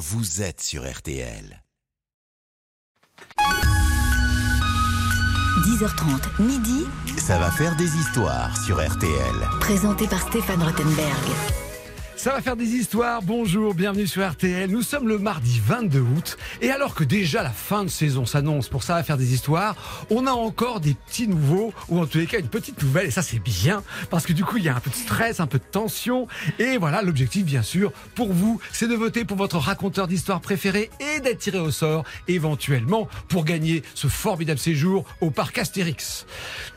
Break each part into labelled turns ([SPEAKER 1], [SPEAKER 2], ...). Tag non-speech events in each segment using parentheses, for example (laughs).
[SPEAKER 1] vous êtes sur RTL.
[SPEAKER 2] 10h30, midi,
[SPEAKER 1] Ça va faire des histoires sur RTL.
[SPEAKER 2] présenté par Stéphane Rottenberg.
[SPEAKER 3] Ça va faire des histoires. Bonjour, bienvenue sur RTL. Nous sommes le mardi 22 août. Et alors que déjà la fin de saison s'annonce pour ça va faire des histoires, on a encore des petits nouveaux, ou en tous les cas une petite nouvelle. Et ça, c'est bien. Parce que du coup, il y a un peu de stress, un peu de tension. Et voilà, l'objectif, bien sûr, pour vous, c'est de voter pour votre raconteur d'histoire préféré et d'être tiré au sort, éventuellement, pour gagner ce formidable séjour au parc Astérix.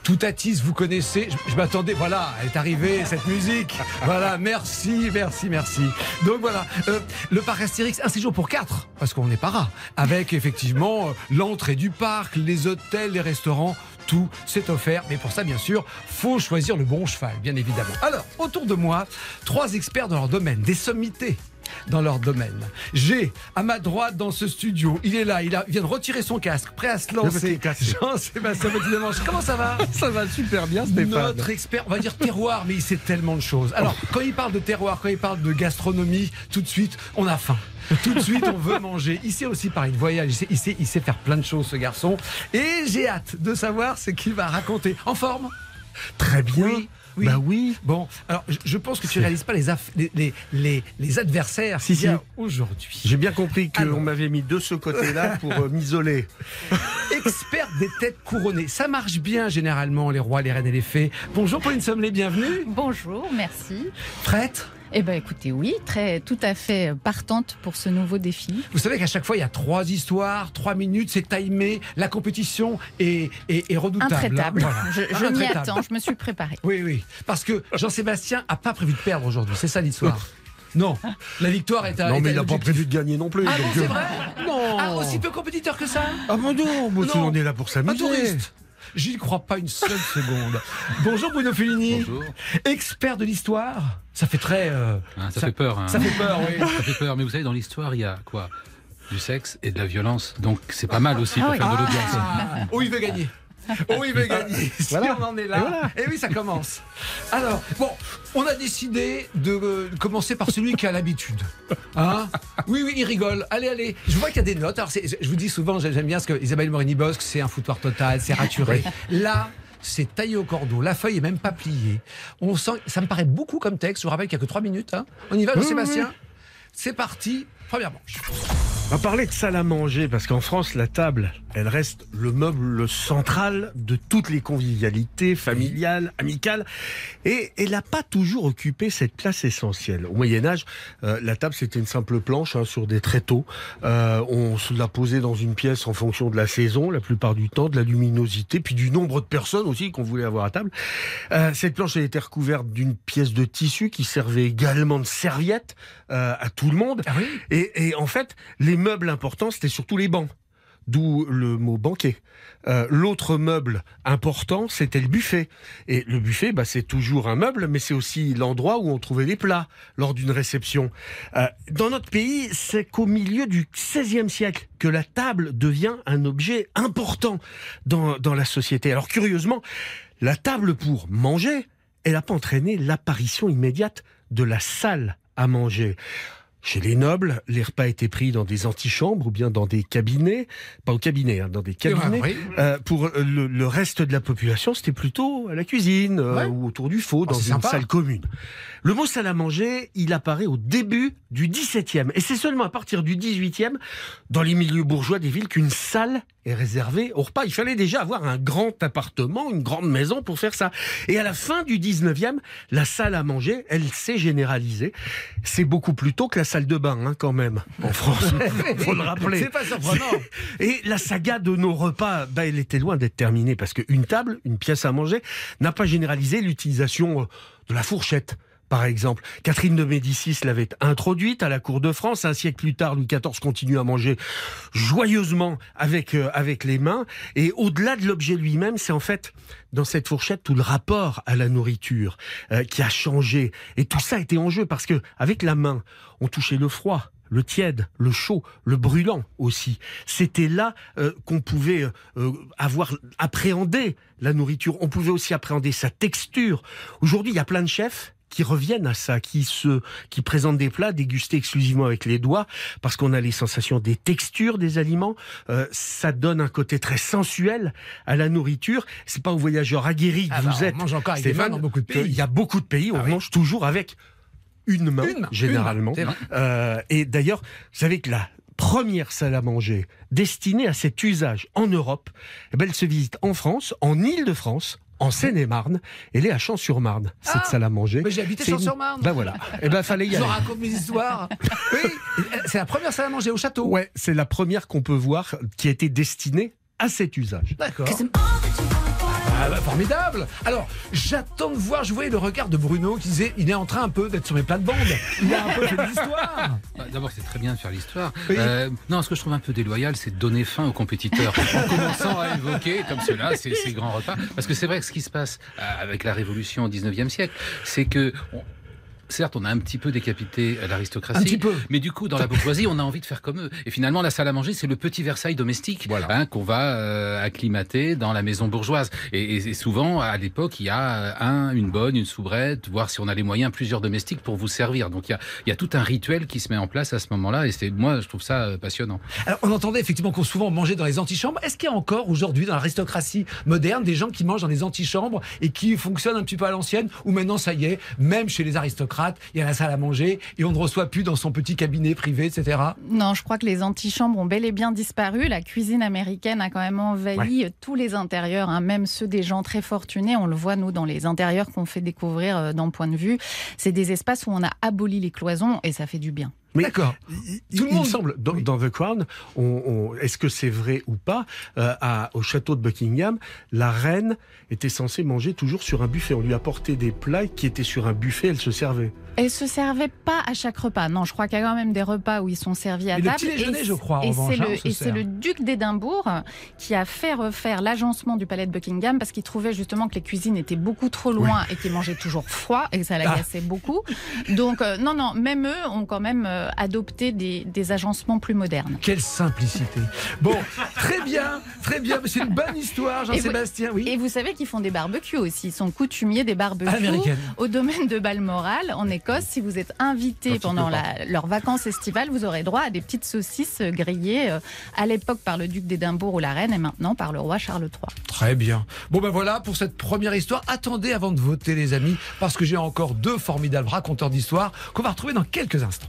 [SPEAKER 3] Tout Atis, vous connaissez. Je, je m'attendais, voilà, elle est arrivée, cette musique. Voilà, merci, merci, merci. Donc voilà, euh, le parc Astérix, un séjour pour quatre, parce qu'on n'est pas rare, avec effectivement euh, l'entrée du parc, les hôtels, les restaurants, tout c'est offert. Mais pour ça, bien sûr, faut choisir le bon cheval, bien évidemment. Alors, autour de moi, trois experts dans leur domaine, des sommités dans leur domaine. J'ai à ma droite dans ce studio, il est là, il, a- il vient de retirer son casque, prêt à se lancer. Jean-Sébastien Petit-Demange, comment ça va (laughs)
[SPEAKER 4] Ça va super bien, Stéphane.
[SPEAKER 3] notre expert, on va dire terroir, mais il sait tellement de choses. Alors, quand il parle de terroir, quand il parle de gastronomie, tout de suite, on a faim. Tout de suite, on veut manger. Il sait aussi parler de voyage, il sait, il sait, il sait faire plein de choses, ce garçon. Et j'ai hâte de savoir ce qu'il va raconter. En forme?
[SPEAKER 4] Très bien.
[SPEAKER 3] Oui, oui.
[SPEAKER 4] Bah oui.
[SPEAKER 3] Bon, alors, je, je pense que tu réalises pas les, aff- les, les, les, les adversaires
[SPEAKER 4] Si, si.
[SPEAKER 3] aujourd'hui.
[SPEAKER 4] J'ai bien compris qu'on m'avait mis de ce côté-là (laughs) pour euh, m'isoler.
[SPEAKER 3] Expert des têtes couronnées. Ça marche bien, généralement, les rois, les reines et les fées. Bonjour, Pauline Sommelet, bienvenue.
[SPEAKER 5] Bonjour, merci.
[SPEAKER 3] Prête
[SPEAKER 5] Eh ben écoutez, oui, très, tout à fait partante pour ce nouveau défi.
[SPEAKER 3] Vous savez qu'à chaque fois, il y a trois histoires, trois minutes, c'est timé. La compétition est, est, est redoutable.
[SPEAKER 5] Intraitable.
[SPEAKER 3] Voilà.
[SPEAKER 5] Je, je m'y attends, je me suis préparée.
[SPEAKER 3] Oui, oui. Parce que Jean-Sébastien a pas prévu de perdre aujourd'hui. C'est ça l'histoire. Non. La victoire est à.
[SPEAKER 4] non, mais il n'a pas prévu de gagner non plus.
[SPEAKER 3] Ah bon,
[SPEAKER 4] donc,
[SPEAKER 3] c'est
[SPEAKER 4] euh,
[SPEAKER 3] vrai
[SPEAKER 4] Non.
[SPEAKER 3] Ah, aussi peu compétiteur que ça?
[SPEAKER 4] Ah bon non, moi,
[SPEAKER 3] Non.
[SPEAKER 4] on est là pour
[SPEAKER 3] Un
[SPEAKER 4] s'amuser.
[SPEAKER 3] touriste J'y crois pas une seule seconde. Bonjour Bruno Fellini.
[SPEAKER 6] Bonjour.
[SPEAKER 3] Expert de l'histoire. Ça fait très. euh,
[SPEAKER 6] Hein, ça, fait peur. hein.
[SPEAKER 3] Ça fait peur, oui.
[SPEAKER 6] Ça fait peur. Mais vous savez, dans l'histoire, il y a quoi? Du sexe et de la violence. Donc c'est pas mal aussi pour
[SPEAKER 5] Ah oui.
[SPEAKER 6] faire de l'audience.
[SPEAKER 3] Ah, oh, il veut gagner. Oh, il veut gagner. Si
[SPEAKER 4] Voilà.
[SPEAKER 3] on en est là. Et oui, ça commence. Alors, bon, on a décidé de euh, commencer par celui qui a l'habitude. Hein oui, oui, il rigole. Allez, allez. Je vois qu'il y a des notes. Alors, c'est- je vous dis souvent, j'aime bien ce que Isabelle Morini-Bosque, c'est un foutoir total, c'est raturé. Là, c'est taillé au cordeau. La feuille est même pas pliée. On sent, ça me paraît beaucoup comme texte. Je vous rappelle qu'il n'y a que trois minutes. hein. On y va, Sébastien C'est parti. Première manche.
[SPEAKER 4] On va parler de salle à manger parce qu'en France, la table, elle reste le meuble central de toutes les convivialités familiales, amicales, et elle n'a pas toujours occupé cette place essentielle. Au Moyen Âge, euh, la table c'était une simple planche hein, sur des tréteaux. Euh, on se la posait dans une pièce en fonction de la saison, la plupart du temps, de la luminosité, puis du nombre de personnes aussi qu'on voulait avoir à table. Euh, cette planche elle était recouverte d'une pièce de tissu qui servait également de serviette à tout le monde.
[SPEAKER 3] Ah oui?
[SPEAKER 4] Et, et en fait, les meubles importants, c'était surtout les bancs. D'où le mot banquet. Euh, L'autre meuble important, c'était le buffet. Et le buffet, bah, c'est toujours un meuble, mais c'est aussi l'endroit où on trouvait les plats lors d'une réception. Euh, dans notre pays, c'est qu'au milieu du XVIe siècle que la table devient un objet important dans, dans la société. Alors curieusement, la table pour manger, elle n'a pas entraîné l'apparition immédiate de la salle à manger. Chez les nobles, les repas étaient pris dans des antichambres ou bien dans des cabinets, pas au cabinet, hein, dans des cabinets.
[SPEAKER 3] Oui.
[SPEAKER 4] Euh, pour le, le reste de la population, c'était plutôt à la cuisine euh,
[SPEAKER 3] Ouais.
[SPEAKER 4] ou autour du faux,
[SPEAKER 3] Oh,
[SPEAKER 4] dans une
[SPEAKER 3] sympa.
[SPEAKER 4] salle commune. Le mot salle à manger, il apparaît au début du XVIIe. Et c'est seulement à partir du XVIIIe, dans les milieux bourgeois des villes, qu'une salle est réservée au repas. Il fallait déjà avoir un grand appartement, une grande maison pour faire ça. Et à la fin du XIXe, la salle à manger, elle s'est généralisée. C'est beaucoup plus tôt que la salle de bain, hein, quand même, en France. (laughs) faut le rappeler.
[SPEAKER 3] C'est pas surprenant.
[SPEAKER 4] Et la saga de nos repas, bah, elle était loin d'être terminée parce qu'une table, une pièce à manger, n'a pas généralisé l'utilisation euh, de la fourchette. Par exemple, Catherine de Médicis l'avait introduite à la cour de France. Un siècle plus tard, Louis XIV continue à manger joyeusement avec, euh, avec les mains. Et au-delà de l'objet lui-même, c'est en fait dans cette fourchette tout le rapport à la nourriture euh, qui a changé. Et tout ça était en jeu parce que avec la main, on touchait le froid, le tiède, le chaud, le brûlant aussi. C'était là euh, qu'on pouvait avoir appréhendé la nourriture. On pouvait aussi appréhender sa texture. Aujourd'hui, il y a plein de chefs qui reviennent à ça, qui se, qui présentent des plats dégustés exclusivement avec les doigts, parce qu'on a les sensations des textures des aliments. Euh, ça donne un côté très sensuel à la nourriture. C'est pas aux voyageurs aguerris que
[SPEAKER 3] Ah bah,
[SPEAKER 4] vous
[SPEAKER 3] on
[SPEAKER 4] êtes.
[SPEAKER 3] mange encore avec
[SPEAKER 4] Stéphane,
[SPEAKER 3] dans beaucoup de pays.
[SPEAKER 4] Il y a beaucoup de pays, on
[SPEAKER 3] Ah oui.
[SPEAKER 4] mange toujours avec une main,
[SPEAKER 3] Une main,
[SPEAKER 4] généralement.
[SPEAKER 3] une main.
[SPEAKER 4] Euh, et d'ailleurs, vous savez que la première salle à manger destinée à cet usage en Europe, eh ben, elle se visite en France, en Île-de-France, en Seine-et-Marne. Elle est à Champs-sur-Marne, cette
[SPEAKER 3] Ah,
[SPEAKER 4] salle à manger.
[SPEAKER 3] Mais j'ai habité
[SPEAKER 4] C'est une-
[SPEAKER 3] Champs-sur-Marne.
[SPEAKER 4] Ben voilà. Eh ben, fallait y
[SPEAKER 3] Je
[SPEAKER 4] aller.
[SPEAKER 3] raconte mes histoires. (laughs) oui, c'est la première salle à manger au château.
[SPEAKER 4] Ouais, c'est la première qu'on peut voir qui a été destinée à cet usage.
[SPEAKER 3] D'accord. Ah bah, formidable Alors, j'attends de voir, je voyais le regard de Bruno qui disait, il est en train un peu d'être sur mes plates-bandes. Il a un peu fait de l'histoire. (laughs)
[SPEAKER 6] Bah, D'abord, c'est très bien de faire l'histoire.
[SPEAKER 3] Oui.
[SPEAKER 6] Euh, non, ce que je trouve un peu déloyal, c'est de donner faim aux compétiteurs en commençant à évoquer comme cela ces, ces grands repas. Parce que c'est vrai que ce qui se passe euh, avec la Révolution au 19e siècle, c'est que. on- Certes, on a un petit peu décapité euh, l'aristocratie,
[SPEAKER 3] Un petit peu.
[SPEAKER 6] mais du coup, dans la bourgeoisie, on a envie de faire comme eux. Et finalement, la salle à manger, c'est le petit Versailles domestique hein, qu'on va euh, acclimater dans la maison bourgeoise. Et, et- et souvent, à l'époque, il y a euh, un, une bonne, une soubrette, voire si on a les moyens, plusieurs domestiques pour vous servir. Donc, il y a, il y a tout un rituel qui se met en place à ce moment-là. Et c'est moi, je trouve ça passionnant.
[SPEAKER 3] Alors, on entendait effectivement qu'on souvent mangeait dans les antichambres. Est-ce qu'il y a encore aujourd'hui dans l'aristocratie moderne des gens qui mangent dans les antichambres et qui fonctionnent un petit peu à l'ancienne Ou maintenant, ça y est, même chez les aristocrates, il y a la salle à manger et on ne reçoit plus dans son petit cabinet privé, etc.
[SPEAKER 5] Non, je crois que les antichambres ont bel et bien disparu. La cuisine américaine a quand même envahi tous les intérieurs, hein, même ceux des gens très fortunés. On le voit, nous, dans les intérieurs qu'on fait découvrir euh, dans Point de vue. C'est des espaces où on a aboli les cloisons et ça fait du bien.
[SPEAKER 4] Mais
[SPEAKER 3] D'accord.
[SPEAKER 4] il,
[SPEAKER 3] Tout le monde-
[SPEAKER 4] me semble, dans,
[SPEAKER 3] Oui.
[SPEAKER 4] dans The Crown, on, on- est-ce que c'est vrai ou pas euh, à- Au château de Buckingham, la reine était censée manger toujours sur un buffet. On lui apportait des plats qui étaient sur un buffet, elle se servait.
[SPEAKER 5] Elle se servait pas à chaque repas. Non, je crois qu'il y a quand même des repas où ils sont servis à
[SPEAKER 3] Mais le
[SPEAKER 5] table.
[SPEAKER 3] petit déjeuner,
[SPEAKER 5] Et
[SPEAKER 3] je crois,
[SPEAKER 5] Et c'est
[SPEAKER 3] hein,
[SPEAKER 5] le,
[SPEAKER 3] se
[SPEAKER 5] duc d'Édimbourg qui a fait refaire l'agencement du palais de Buckingham parce qu'il trouvait justement que les cuisines étaient beaucoup trop loin et qu'ils mangeaient toujours froid et que ça l'agaçait beaucoup. Donc, euh, non, non, même eux ont quand même euh, adopté des, des agencements plus modernes.
[SPEAKER 3] Quelle simplicité. Bon, très bien, très bien. C'est une bonne histoire, Jean-Sébastien. Oui.
[SPEAKER 5] Et vous savez qu'ils font des barbecues aussi. Ils sont coutumiers des barbecues.
[SPEAKER 3] À l'américaine.
[SPEAKER 5] Au domaine de Balmoral, en Écosse, si vous êtes invité
[SPEAKER 4] Quand
[SPEAKER 5] pendant la- leurs vacances estivales, vous aurez droit à des petites saucisses euh, grillées euh, à l'époque par le duc d'Édimbourg ou la reine et maintenant par le roi Charles III.
[SPEAKER 3] Très bien. Bon ben voilà pour cette première histoire. Attendez avant de voter les amis, parce que j'ai encore deux formidables raconteurs d'histoire qu'on va retrouver dans quelques instants.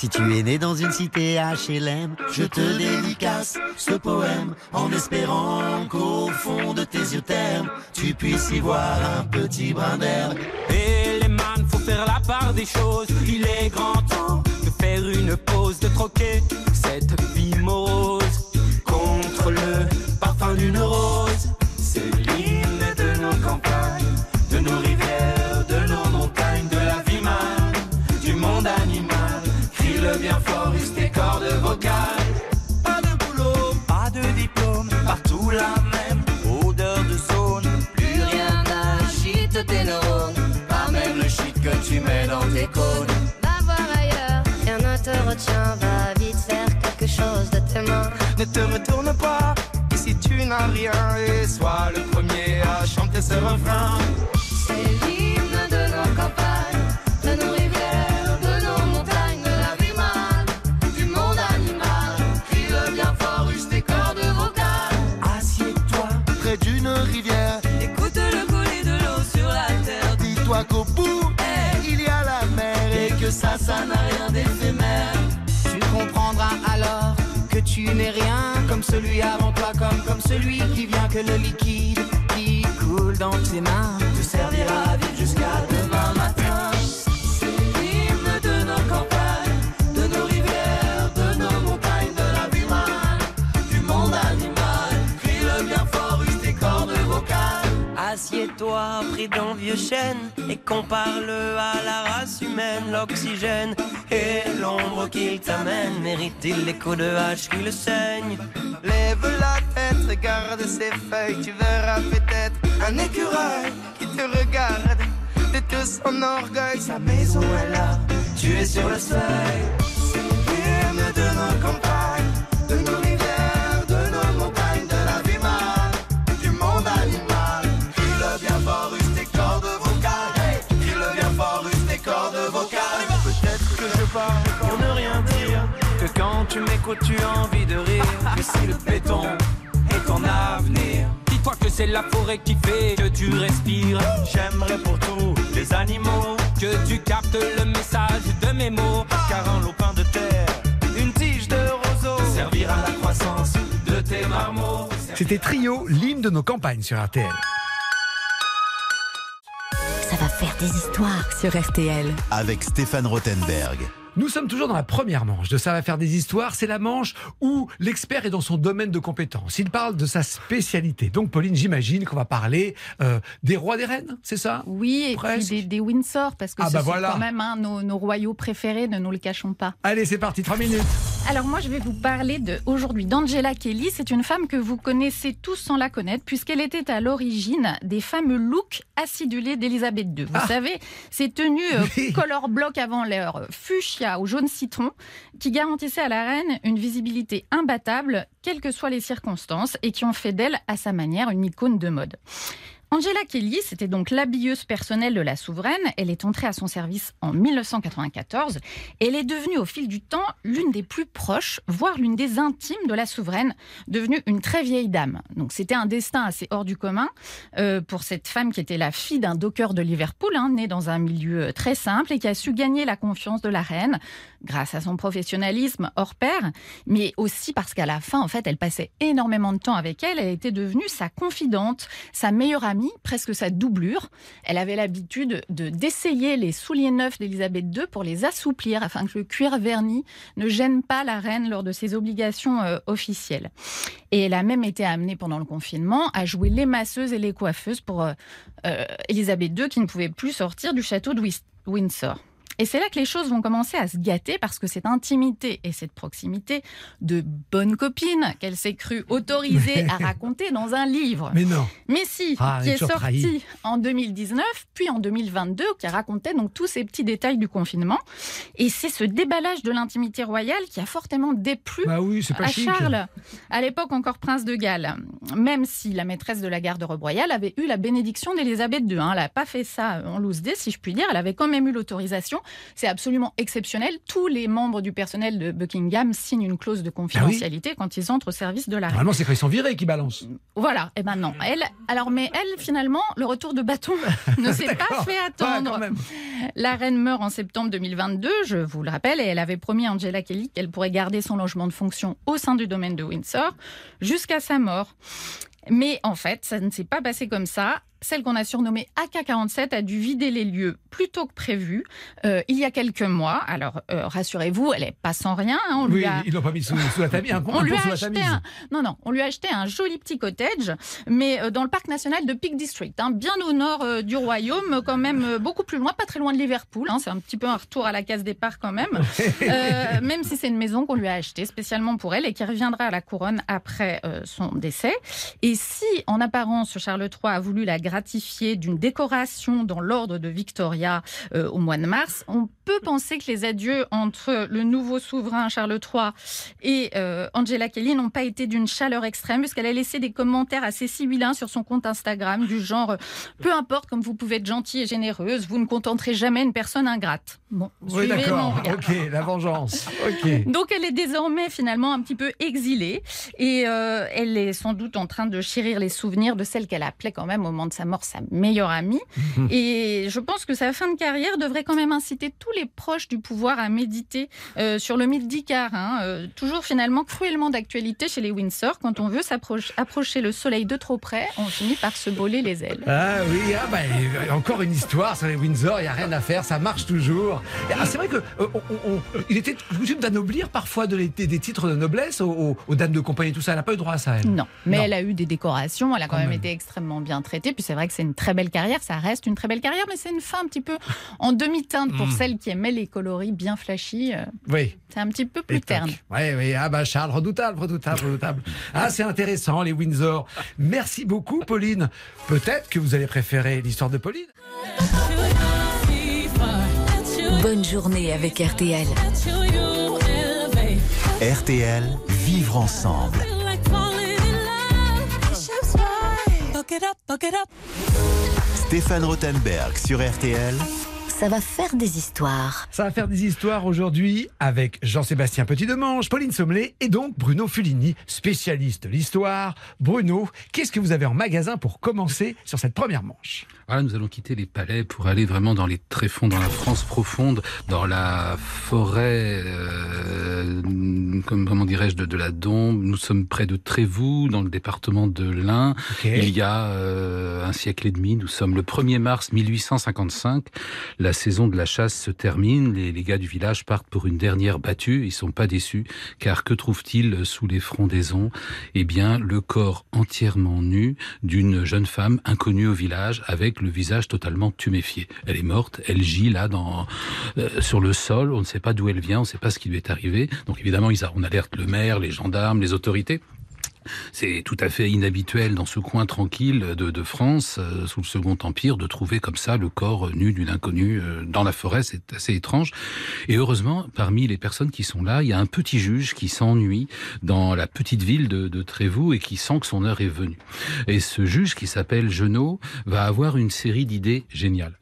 [SPEAKER 7] Si tu es né dans une cité HLM, je te dédicace ce poème en espérant qu'au fond de tes yeux termes, tu puisses y voir un petit brin d'herbe.
[SPEAKER 8] Et les man, faut faire la part des choses. Il est grand temps de faire une pause, de troquer cette vie morose contre le parfum d'une rose. C'est l'hymne de nos campagnes, de nos rivières, de nos montagnes, de la vie man, du monde animal. Crie-le bien fort, use tes cordes vocales. Pas de boulot, pas de diplôme, partout la même odeur de zone. Plus rien n'agite tes neurones, pas même le shit que tu mets dans tes cônes.
[SPEAKER 9] Va voir ailleurs, rien ne te retient, va vite faire quelque chose de tes mains.
[SPEAKER 8] Ne te retourne pas, rien, et sois le premier à chanter ce refrain.
[SPEAKER 9] C'est l'hymne de nos campagnes, de nos rivières, de nos montagnes, de la vie du monde animal. Crie-le bien fort, use tes cordes vocales.
[SPEAKER 7] Assieds-toi près d'une rivière,
[SPEAKER 8] Écoute le couler de l'eau sur la terre.
[SPEAKER 7] dis-toi qu'au bout, il y a la mer et que ça, ça n'a rien d'éphémère.
[SPEAKER 8] Tu comprendras alors que tu n'es rien comme celui avant toi, comme, comme celui qui vient, que le liquide qui coule dans tes mains te servira à Assieds-toi pris d'un vieux chêne et compare-le à la race humaine. L'oxygène et l'ombre qu'il t'amène mérite-t-il les coups de hache qui le saignent? Lève la tête, regarde ses feuilles, tu verras peut-être un écureuil qui te regarde. De tout son orgueil, sa maison est là, tu es sur le seuil. C'est l'hymne de nos campagnes, de tu m'écoutes, tu as envie de rire. Mais si le béton est ton avenir, dis-toi que c'est la forêt qui fait que tu respires. J'aimerais pour tous les animaux que tu captes le message de mes mots. Car un lopin de terre, une tige de roseau, servira à la croissance de tes marmots.
[SPEAKER 3] C'était Trio, l'hymne de nos campagnes sur RTL.
[SPEAKER 2] Ça va faire des histoires sur RTL.
[SPEAKER 1] Avec Stéphane Rothenberg.
[SPEAKER 3] Nous sommes toujours dans la première manche de Ça va faire des histoires. C'est la manche où l'expert est dans son domaine de compétence. Il parle de sa spécialité. Donc, Pauline, j'imagine qu'on va parler euh, des rois des reines, c'est ça?
[SPEAKER 5] Oui, et puis des, des Windsor, parce que
[SPEAKER 3] Ah
[SPEAKER 5] ce
[SPEAKER 3] bah
[SPEAKER 5] sont
[SPEAKER 3] voilà.
[SPEAKER 5] quand même hein, nos, nos royaux préférés, ne nous le cachons pas.
[SPEAKER 3] Allez, c'est parti, 3 minutes.
[SPEAKER 5] Alors moi, je vais vous parler de aujourd'hui d'Angela Kelly. C'est une femme que vous connaissez tous sans la connaître, puisqu'elle était à l'origine des fameux looks acidulés d'Elisabeth II. Vous
[SPEAKER 3] Ah.
[SPEAKER 5] savez, ces tenues euh,
[SPEAKER 3] Oui.
[SPEAKER 5] color block avant l'heure, fuchsia ou jaune citron, qui garantissaient à la reine une visibilité imbattable, quelles que soient les circonstances, et qui ont fait d'elle, à sa manière, une icône de mode. Angela Kelly, c'était donc l'habilleuse personnelle de la souveraine. Elle est entrée à son service en 1994 et elle est devenue au fil du temps l'une des plus proches, voire l'une des intimes de la souveraine, devenue une très vieille dame. Donc c'était un destin assez hors du commun euh, pour cette femme qui était la fille d'un docker de Liverpool, hein, née dans un milieu très simple et qui a su gagner la confiance de la reine grâce à son professionnalisme hors pair, mais aussi parce qu'à la fin, en fait, elle passait énormément de temps avec elle. Elle était devenue sa confidente, sa meilleure amie, presque sa doublure. Elle avait l'habitude de d'essayer les souliers neufs d'Elisabeth II pour les assouplir afin que le cuir verni ne gêne pas la reine lors de ses obligations euh, officielles. Et elle a même été amenée pendant le confinement à jouer les masseuses et les coiffeuses pour euh, euh, Elisabeth II qui ne pouvait plus sortir du château de Windsor. Et c'est là que les choses vont commencer à se gâter parce que cette intimité et cette proximité de bonne copine qu'elle s'est crue autorisée à (laughs) raconter dans un livre.
[SPEAKER 3] Mais non.
[SPEAKER 5] Mais si,
[SPEAKER 3] Ah,
[SPEAKER 5] qui
[SPEAKER 3] est
[SPEAKER 5] sorti en 2019, puis en 2022, qui racontait donc tous ces petits détails du confinement. Et c'est ce déballage de l'intimité royale qui a fortement déplu
[SPEAKER 3] Bah oui,
[SPEAKER 5] à
[SPEAKER 3] chic.
[SPEAKER 5] Charles, à l'époque encore prince de Galles. Même si la maîtresse de la garde-robe royale avait eu la bénédiction d'Élisabeth II. hein. Elle n'a pas fait ça en loose day, si je puis dire. Elle avait quand même eu l'autorisation. C'est absolument exceptionnel. Tous les membres du personnel de Buckingham signent une clause de confidentialité quand ils entrent au service de la reine.
[SPEAKER 3] Normalement, c'est quand ils sont virés qui balancent.
[SPEAKER 5] Voilà, et ben non. Elle, alors, mais elle, finalement, le retour de bâton (laughs) ne s'est pas fait attendre. La reine meurt en septembre 2022, je vous le rappelle, et elle avait promis à Angela Kelly qu'elle pourrait garder son logement de fonction au sein du domaine de Windsor jusqu'à sa mort. Mais en fait, ça ne s'est pas passé comme ça. Celle qu'on a surnommée AK-47 a dû vider les lieux plus tôt que prévu, euh, il y a quelques mois. Alors, euh, rassurez-vous, elle n'est pas sans rien. hein. On
[SPEAKER 3] Oui,
[SPEAKER 5] lui a...
[SPEAKER 3] ils l'ont pas mis sous, sous la tamise. Un pont- (laughs)
[SPEAKER 5] On
[SPEAKER 3] un
[SPEAKER 5] lui a
[SPEAKER 3] sous
[SPEAKER 5] acheté un, non, non, on lui a acheté un joli petit cottage, mais euh, dans le parc national de Peak District, hein, bien au nord du royaume, quand même beaucoup plus loin, pas très loin de Liverpool. hein, c'est un petit peu un retour à la case départ quand même, (laughs) même si c'est une maison qu'on lui a achetée spécialement pour elle et qui reviendra à la couronne après son décès. Et si, en apparence, Charles III a voulu la gratifier d'une décoration dans l'ordre de Victoria euh, au mois de mars, on peut penser que les adieux entre le nouveau souverain Charles III et euh, Angela Kelly n'ont pas été d'une chaleur extrême, puisqu'elle a laissé des commentaires assez sibyllins sur son compte Instagram, du genre Peu importe comme vous pouvez être gentille et généreuse, vous ne contenterez jamais une personne ingrate. Bon,
[SPEAKER 3] Oui,
[SPEAKER 5] suivez mon
[SPEAKER 3] d'accord.
[SPEAKER 5] regard.
[SPEAKER 3] Ok, la vengeance. (laughs) Ok.
[SPEAKER 5] Donc elle est désormais finalement un petit peu exilée et euh, elle est sans doute en train de chérir les souvenirs de celle qu'elle appelait quand même au moment de sa mort sa meilleure amie. (laughs) Et je pense que sa fin de carrière devrait quand même inciter tous les proches du pouvoir à méditer euh, sur le mythe d'Icare. hein. Euh, toujours finalement cruellement d'actualité chez les Windsor. Quand on veut s'approcher approcher le soleil de trop près, on finit par se brûler les ailes.
[SPEAKER 3] Ah oui, ah bah, encore une histoire sur les Windsor, il n'y a rien à faire, ça marche toujours. Ah, c'est vrai que euh, était coutume d'anoblir parfois de les- des, titres de noblesse aux, aux- aux dames de compagnie, tout ça. Elle n'a pas eu droit à ça, elle.
[SPEAKER 5] Non, mais
[SPEAKER 3] Non.
[SPEAKER 5] elle a eu des décorations, elle a quand,
[SPEAKER 3] Quand
[SPEAKER 5] même,
[SPEAKER 3] même.
[SPEAKER 5] été extrêmement bien traitée. Puis c'est vrai que c'est une très belle carrière, ça reste une très belle carrière, mais c'est une fin un petit peu (laughs) en demi-teinte pour
[SPEAKER 3] Mm.
[SPEAKER 5] celles qui aimaient les coloris bien flashy. euh,
[SPEAKER 3] Oui.
[SPEAKER 5] C'est un petit peu plus
[SPEAKER 3] Et
[SPEAKER 5] terne.
[SPEAKER 3] toc. Oui, oui, ah bah Charles, redoutable, redoutable, redoutable. Ah, c'est intéressant, les Windsor. Merci beaucoup, Pauline. Peut-être que vous allez préférer l'histoire de Pauline.
[SPEAKER 2] Bonne journée avec RTL.
[SPEAKER 1] RTL, vivre ensemble. Stéphane Rothenberg sur RTL.
[SPEAKER 2] Ça va faire des histoires.
[SPEAKER 3] Ça va faire des histoires aujourd'hui avec Jean-Sébastien Petit-Demange, Pauline Sommelet et donc Bruno Fulini, spécialiste de l'histoire. Bruno, qu'est-ce que vous avez en magasin pour commencer sur cette première manche?
[SPEAKER 6] Voilà, nous allons quitter les palais pour aller vraiment dans les tréfonds, dans la France profonde, dans la forêt, euh, comme, comment dirais-je, de, de la Dombe. Nous sommes près de Trévoux, dans le département de l'Ain. Il y a euh, un siècle et demi, nous sommes le 1er mars 1855. La saison de la chasse se termine. Les, les gars du village partent pour une dernière battue. Ils sont pas déçus, car que trouvent-ils sous les frondaisons? Eh bien, le corps entièrement nu d'une jeune femme inconnue au village, avec le visage totalement tuméfié. Elle est morte, elle gît là dans euh, sur le sol. On ne sait pas d'où elle vient, on ne sait pas ce qui lui est arrivé. Donc évidemment, on alerte le maire, les gendarmes, les autorités. C'est tout à fait inhabituel dans ce coin tranquille de, de France, euh, sous le Second Empire, de trouver comme ça le corps nu d'une inconnue euh, dans la forêt. C'est assez étrange. Et heureusement, parmi les personnes qui sont là, il y a un petit juge qui s'ennuie dans la petite ville de, de Trévoux et qui sent que son heure est venue. Et ce juge, qui s'appelle Genot, va avoir une série d'idées géniales.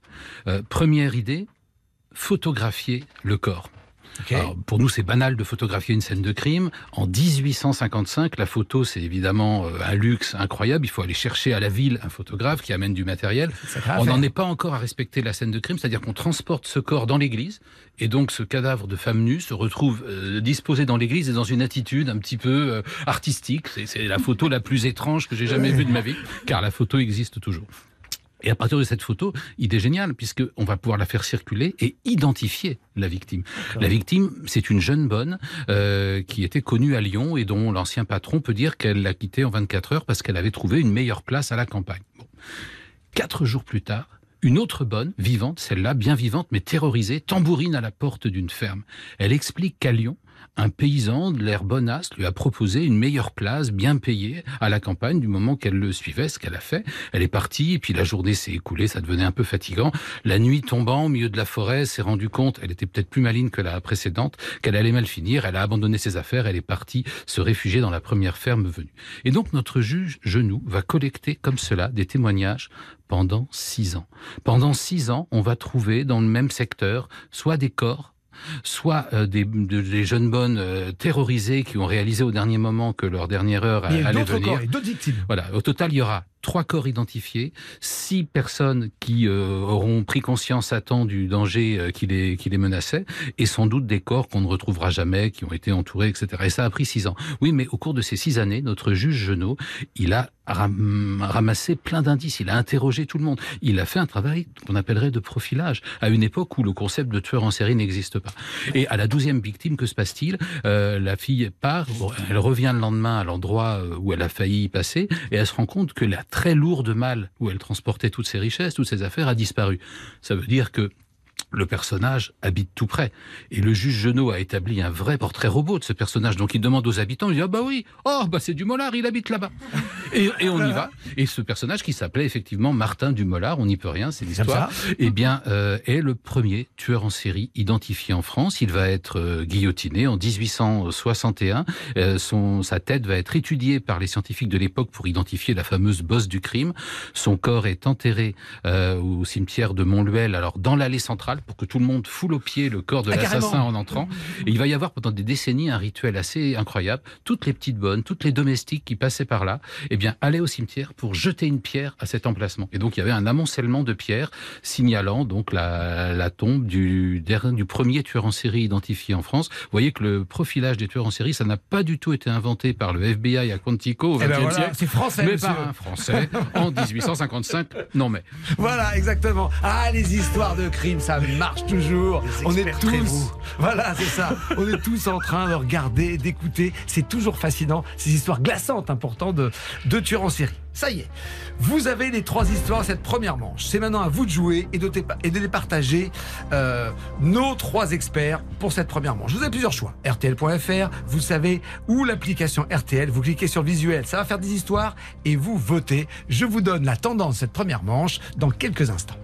[SPEAKER 6] Euh, première idée, photographier le corps. Alors, pour nous, c'est banal de photographier une scène de crime. En 1855, la photo, c'est évidemment euh, un luxe incroyable. Il faut aller chercher à la ville un photographe qui amène du matériel. On n'en est pas encore à respecter la scène de crime, c'est-à-dire qu'on transporte ce corps dans l'église, et donc ce cadavre de femme nue se retrouve euh, disposé dans l'église et dans une attitude un petit peu euh, artistique. C'est- C'est la photo la plus étrange que j'ai jamais vue de ma vie, car la photo existe toujours. Et à partir de cette photo, idée géniale, puisque on va pouvoir la faire circuler et identifier la victime. La victime, c'est une jeune bonne euh, qui était connue à Lyon et dont l'ancien patron peut dire qu'elle l'a quittée en 24 heures parce qu'elle avait trouvé une meilleure place à la campagne. Bon. Quatre jours plus tard, une autre bonne, vivante, celle-là, bien vivante, mais terrorisée, tambourine à la porte d'une ferme. Elle explique qu'à Lyon, un paysan de l'air bonasse lui a proposé une meilleure place, bien payée, à la campagne, du moment qu'elle le suivait, ce qu'elle a fait. Elle est partie, et puis la journée s'est écoulée, ça devenait un peu fatigant. La nuit tombant, au milieu de la forêt, s'est rendue compte, elle était peut-être plus maligne que la précédente, qu'elle allait mal finir, elle a abandonné ses affaires, elle est partie se réfugier dans la première ferme venue. Et donc notre juge Genoux va collecter comme cela des témoignages pendant six ans. Pendant six ans, on va trouver dans le même secteur soit des corps, soit euh, des, de- des jeunes bonnes euh, terrorisées qui ont réalisé au dernier moment que leur dernière heure allait venir.
[SPEAKER 3] corps et d'autres victimes.
[SPEAKER 6] Voilà, au total, il y aura trois corps identifiés, six personnes qui euh, auront pris conscience à temps du danger euh, qui, les, menaçait, et sans doute des corps qu'on ne retrouvera jamais, qui ont été entourés, etc. Et ça a pris six ans. Oui, mais au cours de ces six années, notre juge Genot, il a ram- ramassé plein d'indices, il a interrogé tout le monde. Il a fait un travail qu'on appellerait de profilage, à une époque où le concept de tueur en série n'existe pas. Et à la douzième victime, que se passe-t-il? Euh, La fille part, elle revient le lendemain à l'endroit euh, où elle a failli y passer, et elle se rend compte que la très lourde malle où elle transportait toutes ses richesses, toutes ses affaires, a disparu. Ça veut dire que le personnage habite tout près. Et le juge Genot a établi un vrai portrait robot de ce personnage. Donc il demande aux habitants, il dit, ah bah oui, oh bah c'est du Mollard, il habite là-bas. Et, et on y va. Et ce personnage qui s'appelait effectivement Martin du Mollard, on n'y peut rien, c'est l'histoire, eh bien, euh, est le premier tueur en série identifié en France. Il va être euh, guillotiné en 1861. Euh, son, sa tête va être étudiée par les scientifiques de l'époque pour identifier la fameuse bosse du crime. Son corps est enterré euh, au cimetière de Montluel, alors dans l'allée centrale, pour que tout le monde foule au pied le corps de
[SPEAKER 3] Ah,
[SPEAKER 6] l'assassin en entrant. Et il va y avoir pendant des décennies un rituel assez incroyable. Toutes les petites bonnes, toutes les domestiques qui passaient par là, eh bien, allaient au cimetière pour jeter une pierre à cet emplacement. Et donc, il y avait un amoncellement de pierres signalant donc la, la tombe du, premier tueur en série identifié en France. Vous voyez que le profilage des tueurs en série, ça n'a pas du tout été inventé par le FBI à Quantico au
[SPEAKER 3] Eh ben
[SPEAKER 6] XXe
[SPEAKER 3] voilà,
[SPEAKER 6] siècle,
[SPEAKER 3] c'est français,
[SPEAKER 6] mais
[SPEAKER 3] monsieur.
[SPEAKER 6] par un Français en 1855. Non mais.
[SPEAKER 3] Voilà, exactement. Ah, les histoires de crimes, ça marche toujours. On est tous. Voilà, c'est ça. On est tous en train de regarder, d'écouter. C'est toujours fascinant. Ces histoires glaçantes, importantes de, de tueurs en série. Ça y est. Vous avez les trois histoires cette première manche. C'est maintenant à vous de jouer et de, et de les partager. euh, nos trois experts pour cette première manche. Vous avez plusieurs choix. RTL.fr, vous savez, ou l'application RTL. Vous cliquez sur visuel. Ça va faire des histoires et vous votez. Je vous donne la tendance de cette première manche dans quelques instants.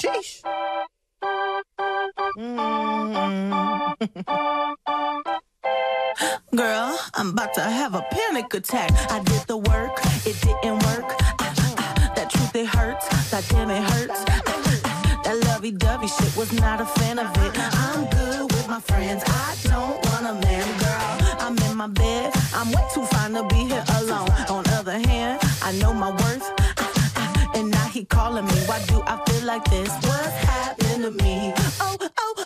[SPEAKER 10] Sheesh. Mm. (laughs) Girl, I'm about to have a panic attack. I did the work, it didn't work. That truth, it hurts. That damn, it hurts. That lovey dovey shit was not a fan of it. I'm good with my friends. I don't want a man, girl. I'm in my bed. I'm way too fine to be here alone. On the other hand, I know my worth. And now he calling me. Why do I feel like this? What's happening to me? Oh, oh,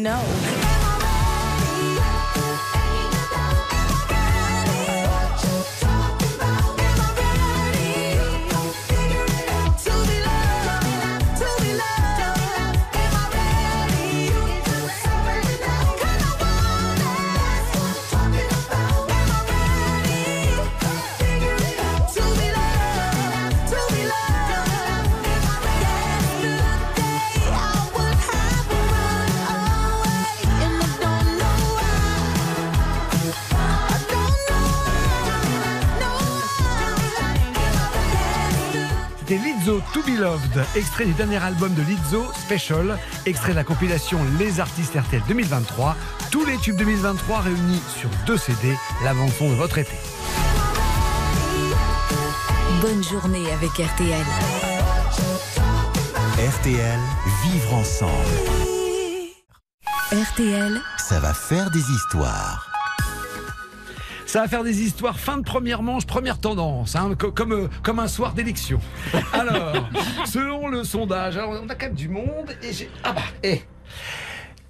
[SPEAKER 10] know. Loved,
[SPEAKER 3] extrait du dernier album de Lizzo, Special, extrait de la compilation Les Artistes RTL 2023. Tous les tubes 2023 réunis sur deux CD, l'avant-son de votre été.
[SPEAKER 2] Bonne journée avec RTL.
[SPEAKER 1] RTL, vivre ensemble.
[SPEAKER 2] RTL,
[SPEAKER 1] Ça va faire des histoires.
[SPEAKER 3] Ça va faire des histoires. Fin de première manche, première tendance, hein, comme, euh, comme un soir d'élection. Alors, (laughs) selon le sondage, alors, on a quand même du monde et j'ai. Ah bah, eh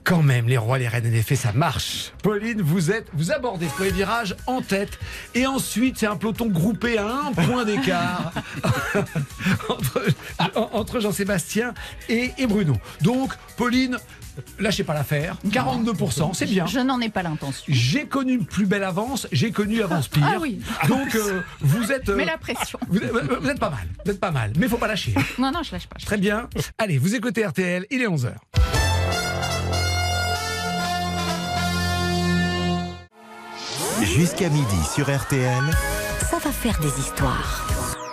[SPEAKER 3] quand même, les rois, les reines, en effet, ça marche. Pauline, vous êtes, vous abordez ce premier virage en tête, et ensuite c'est un peloton groupé à un point d'écart (laughs) entre, en- entre Jean-Sébastien et, et Bruno. Donc, Pauline, lâchez pas l'affaire. 42%, c'est bien.
[SPEAKER 5] Je n'en ai pas l'intention.
[SPEAKER 3] J'ai connu plus belle avance, j'ai connu avance pire.
[SPEAKER 5] Ah oui.
[SPEAKER 3] Donc euh, vous êtes. euh,
[SPEAKER 5] Mais la pression.
[SPEAKER 3] Vous êtes, vous êtes pas mal. Vous êtes pas mal. Mais faut pas lâcher.
[SPEAKER 5] Non, non, je lâche pas. je
[SPEAKER 3] Très bien. Allez, vous écoutez RTL, il est 11h.
[SPEAKER 1] Jusqu'à midi sur RTL,
[SPEAKER 2] ça va faire des histoires.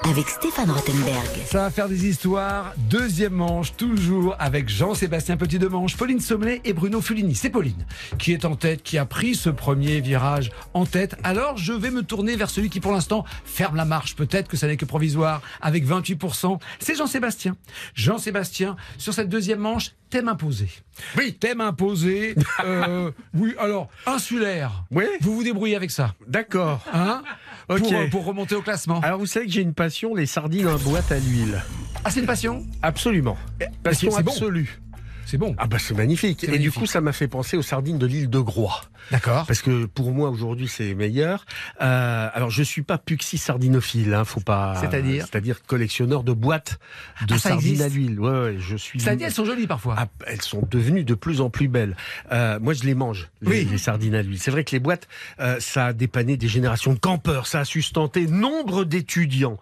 [SPEAKER 2] Avec Stéphane Rothenberg.
[SPEAKER 3] Ça va faire des histoires. Deuxième manche, toujours avec Jean-Sébastien Petit de Manche, Pauline Sommelet et Bruno Fulini. C'est Pauline qui est en tête, qui a pris ce premier virage en tête. Alors je vais me tourner vers celui qui pour l'instant ferme la marche. Peut-être que ça n'est que provisoire avec 28%. C'est Jean-Sébastien. Jean-Sébastien, sur cette deuxième manche, thème imposé. Oui. Thème imposé. euh, (laughs) oui, alors, insulaire.
[SPEAKER 4] Oui.
[SPEAKER 3] Vous vous débrouillez avec ça.
[SPEAKER 4] D'accord.
[SPEAKER 3] Hein?
[SPEAKER 4] Ok.
[SPEAKER 3] pour, euh, pour remonter au classement.
[SPEAKER 4] Alors vous savez que j'ai une passion, les sardines en boîte à l'huile.
[SPEAKER 3] Ah, c'est une passion?
[SPEAKER 4] Absolument. Passion
[SPEAKER 3] c'est bon
[SPEAKER 4] absolue.
[SPEAKER 3] C'est bon.
[SPEAKER 4] Ah bah c'est magnifique. Et
[SPEAKER 3] magnifique.
[SPEAKER 4] du coup, ça m'a fait penser aux sardines de l'île de Groix.
[SPEAKER 3] D'accord.
[SPEAKER 4] Parce que pour moi aujourd'hui c'est meilleur. Euh, alors je suis pas puxi sardinophile, hein, faut pas.
[SPEAKER 3] C'est-à-dire
[SPEAKER 4] C'est-à-dire collectionneur de boîtes de
[SPEAKER 3] Ah,
[SPEAKER 4] sardines à l'huile. Ouais, ouais, je suis.
[SPEAKER 3] Dit, elles sont jolies parfois.
[SPEAKER 4] Ah, elles sont devenues de plus en plus belles. Euh, moi, je les mange, les,
[SPEAKER 3] Oui.
[SPEAKER 4] les sardines à l'huile. C'est vrai que les boîtes, euh, ça a dépanné des générations de campeurs, ça a sustenté nombre d'étudiants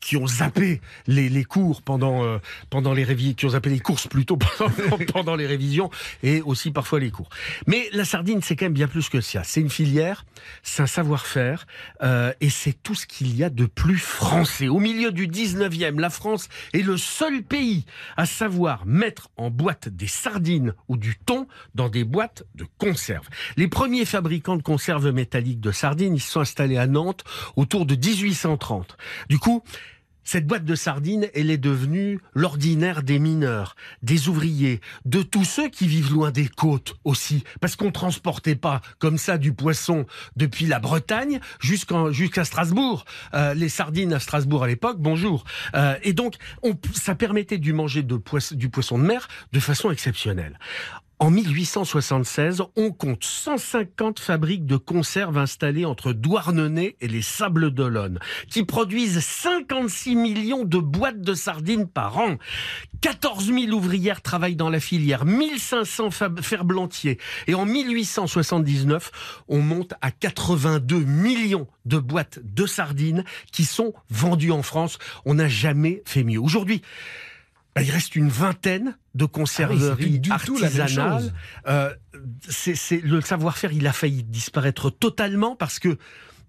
[SPEAKER 4] qui, ont zappé les, les cours pendant pendant les révisions, qui ont zappé les courses plutôt pendant, (laughs) (laughs) pendant les révisions et aussi parfois les cours. Mais la sardine, c'est quand même bien plus que ça. C'est une filière, c'est un savoir-faire euh, et c'est tout ce qu'il y a de plus français. Au milieu du 19e, la France est le seul pays à savoir mettre en boîte des sardines ou du thon dans des boîtes de conserve. Les premiers fabricants de conserves métalliques de sardines, ils sont installés à Nantes autour de 1830. Du coup, cette boîte de sardines, elle est devenue l'ordinaire des mineurs, des ouvriers, de tous ceux qui vivent loin des côtes aussi, parce qu'on transportait pas comme ça du poisson depuis la Bretagne jusqu'à Strasbourg. Euh, les sardines à Strasbourg à l'époque, bonjour. Euh, et donc, on- ça permettait de manger de poisson- du poisson de mer de façon exceptionnelle. En 1876, on compte 150 fabriques de conserve installées entre Douarnenez et les Sables d'Olonne, qui produisent 56 millions de boîtes de sardines par an. 14 000 ouvrières travaillent dans la filière, 1500 fab- ferblantiers. Et en 1879, on monte à 82 millions de boîtes de sardines qui sont vendues en France. On n'a jamais fait mieux. Aujourd'hui, il reste une vingtaine de
[SPEAKER 3] Ah oui,
[SPEAKER 4] conserveries
[SPEAKER 3] même
[SPEAKER 4] artisanales. Euh, c'est, c'est- le savoir-faire, il a failli disparaître totalement parce que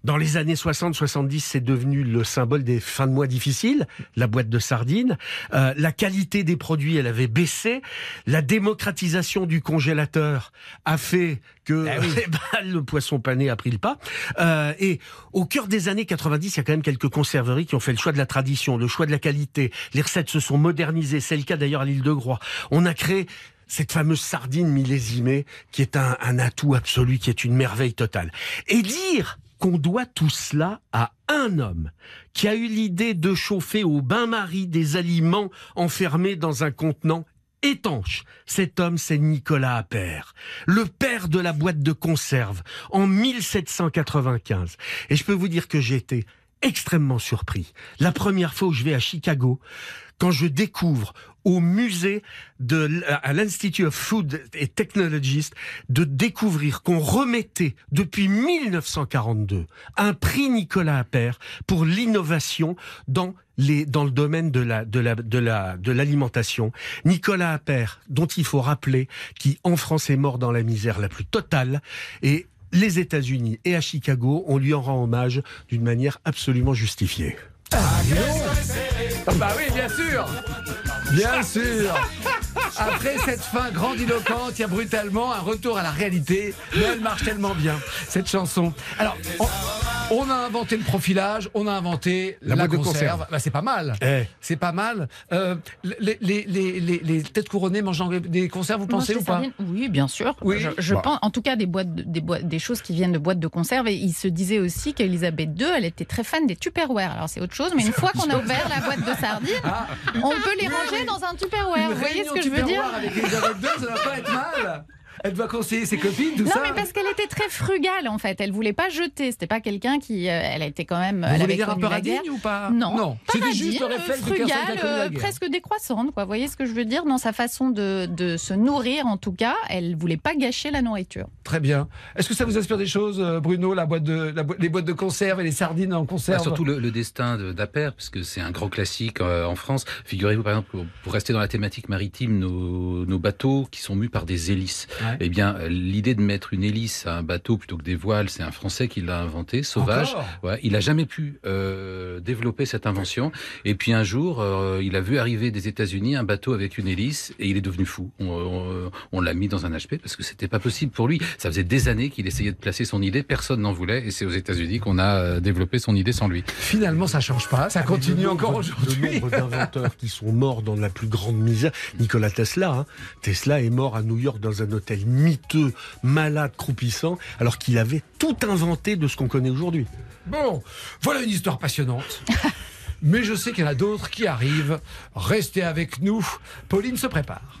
[SPEAKER 4] dans les années 60-70, c'est devenu le symbole des fins de mois difficiles, la boîte de sardines. Euh, la qualité des produits, elle avait baissé. La démocratisation du congélateur a fait que
[SPEAKER 3] Ah oui. (laughs)
[SPEAKER 4] eh ben, le poisson pané a pris le pas. Euh, et au cœur des années 90, il y a quand même quelques conserveries qui ont fait le choix de la tradition, le choix de la qualité. Les recettes se sont modernisées. C'est le cas d'ailleurs à l'île de Groix. On a créé cette fameuse sardine millésimée qui est un, un atout absolu, qui est une merveille totale. Et dire qu'on doit tout cela à un homme qui a eu l'idée de chauffer au bain-marie des aliments enfermés dans un contenant étanche. Cet homme, c'est Nicolas Appert, le père de la boîte de conserve, en 1795. Et je peux vous dire que j'ai été extrêmement surpris. La première fois où je vais à Chicago, quand je découvre au musée de à l'Institute of Food and Technologies de découvrir qu'on remettait depuis 1942 un prix Nicolas Appert pour l'innovation dans les dans le domaine de la de la de la de l'alimentation. Nicolas Appert, dont il faut rappeler qui en France est mort dans la misère la plus totale et les États-Unis et à Chicago, on lui en rend hommage d'une manière absolument justifiée.
[SPEAKER 3] Ah bah oui, bien sûr Bien sûr Après cette fin grandiloquente, il y a brutalement un retour à la réalité, mais elle marche tellement bien, cette chanson. Alors, on, on a inventé le profilage, on a inventé
[SPEAKER 4] La
[SPEAKER 3] la,
[SPEAKER 4] boîte de
[SPEAKER 3] conserve.
[SPEAKER 4] conserve.
[SPEAKER 3] Bah, c'est pas mal.
[SPEAKER 4] Eh.
[SPEAKER 3] C'est pas mal. Euh, les, les, les, les, les têtes couronnées mangeant des conserves, vous pensez ou pas
[SPEAKER 5] Oui, bien sûr.
[SPEAKER 3] Oui.
[SPEAKER 5] Je, je
[SPEAKER 3] Bah.
[SPEAKER 5] pense, en tout cas, des boîtes, de- des boîtes, des choses qui viennent de boîtes de conserve. Et il se disait aussi qu'Elisabeth II, elle était très fan des Tupperware. Alors c'est autre chose, mais une (laughs) fois qu'on a ouvert la boîte de sardines, on peut les ranger dans un Tupperware. Vous voyez ce que je veux dire
[SPEAKER 3] avec Elisabeth II, ça va pas être mal. Elle doit conseiller ses copines, tout
[SPEAKER 5] Non,
[SPEAKER 3] ça.
[SPEAKER 5] mais parce qu'elle était très frugale en fait. Elle voulait pas jeter. C'était pas quelqu'un qui. euh, elle a été quand même.
[SPEAKER 3] Vous
[SPEAKER 5] elle
[SPEAKER 3] voulez
[SPEAKER 5] avait
[SPEAKER 3] dire un peu radigne ou pas
[SPEAKER 5] Non,
[SPEAKER 3] Non,
[SPEAKER 5] pas
[SPEAKER 3] c'était juste le
[SPEAKER 5] radine,
[SPEAKER 3] réflexe de
[SPEAKER 5] frugale, euh, presque décroissante. Quoi. Vous voyez ce que je veux dire dans sa façon de, de se nourrir en tout cas. Elle voulait pas gâcher la nourriture.
[SPEAKER 3] Très bien. Est-ce que ça vous inspire des choses, euh, Bruno, la boîte de, la bo- les boîtes de conserve et les sardines en
[SPEAKER 6] Bah,
[SPEAKER 3] conserve
[SPEAKER 6] surtout le, le destin de- d'Aper, parce que c'est un grand classique euh, en France. Figurez-vous, par exemple, pour, pour rester dans la thématique maritime, nos, nos bateaux qui sont mus par des hélices.
[SPEAKER 3] Ouais.
[SPEAKER 6] Eh bien, euh, l'idée de mettre une hélice à un bateau plutôt que des voiles, c'est un Français qui l'a inventé, sauvage. Ouais, il a jamais pu euh, développer cette invention. Et puis un jour, euh, il a vu arriver des États-Unis un bateau avec une hélice et il est devenu fou. On, on- on l'a mis dans un HP parce que c'était pas possible pour lui. Ça faisait des années qu'il essayait de placer son idée, personne n'en voulait et c'est aux États-Unis qu'on a euh, développé son idée sans lui.
[SPEAKER 3] Finalement, ça change pas. Ça continue
[SPEAKER 4] Le
[SPEAKER 3] encore aujourd'hui.
[SPEAKER 4] Le nombre d'inventeurs qui sont morts dans la plus grande misère. Nicolas Tesla, hein. Tesla est mort à New York dans un hôtel miteux, malade, croupissant, alors qu'il avait tout inventé de ce qu'on connaît aujourd'hui.
[SPEAKER 3] Bon, voilà une histoire passionnante. (laughs) Mais je sais qu'il y en a d'autres qui arrivent. Restez avec nous. Pauline se prépare.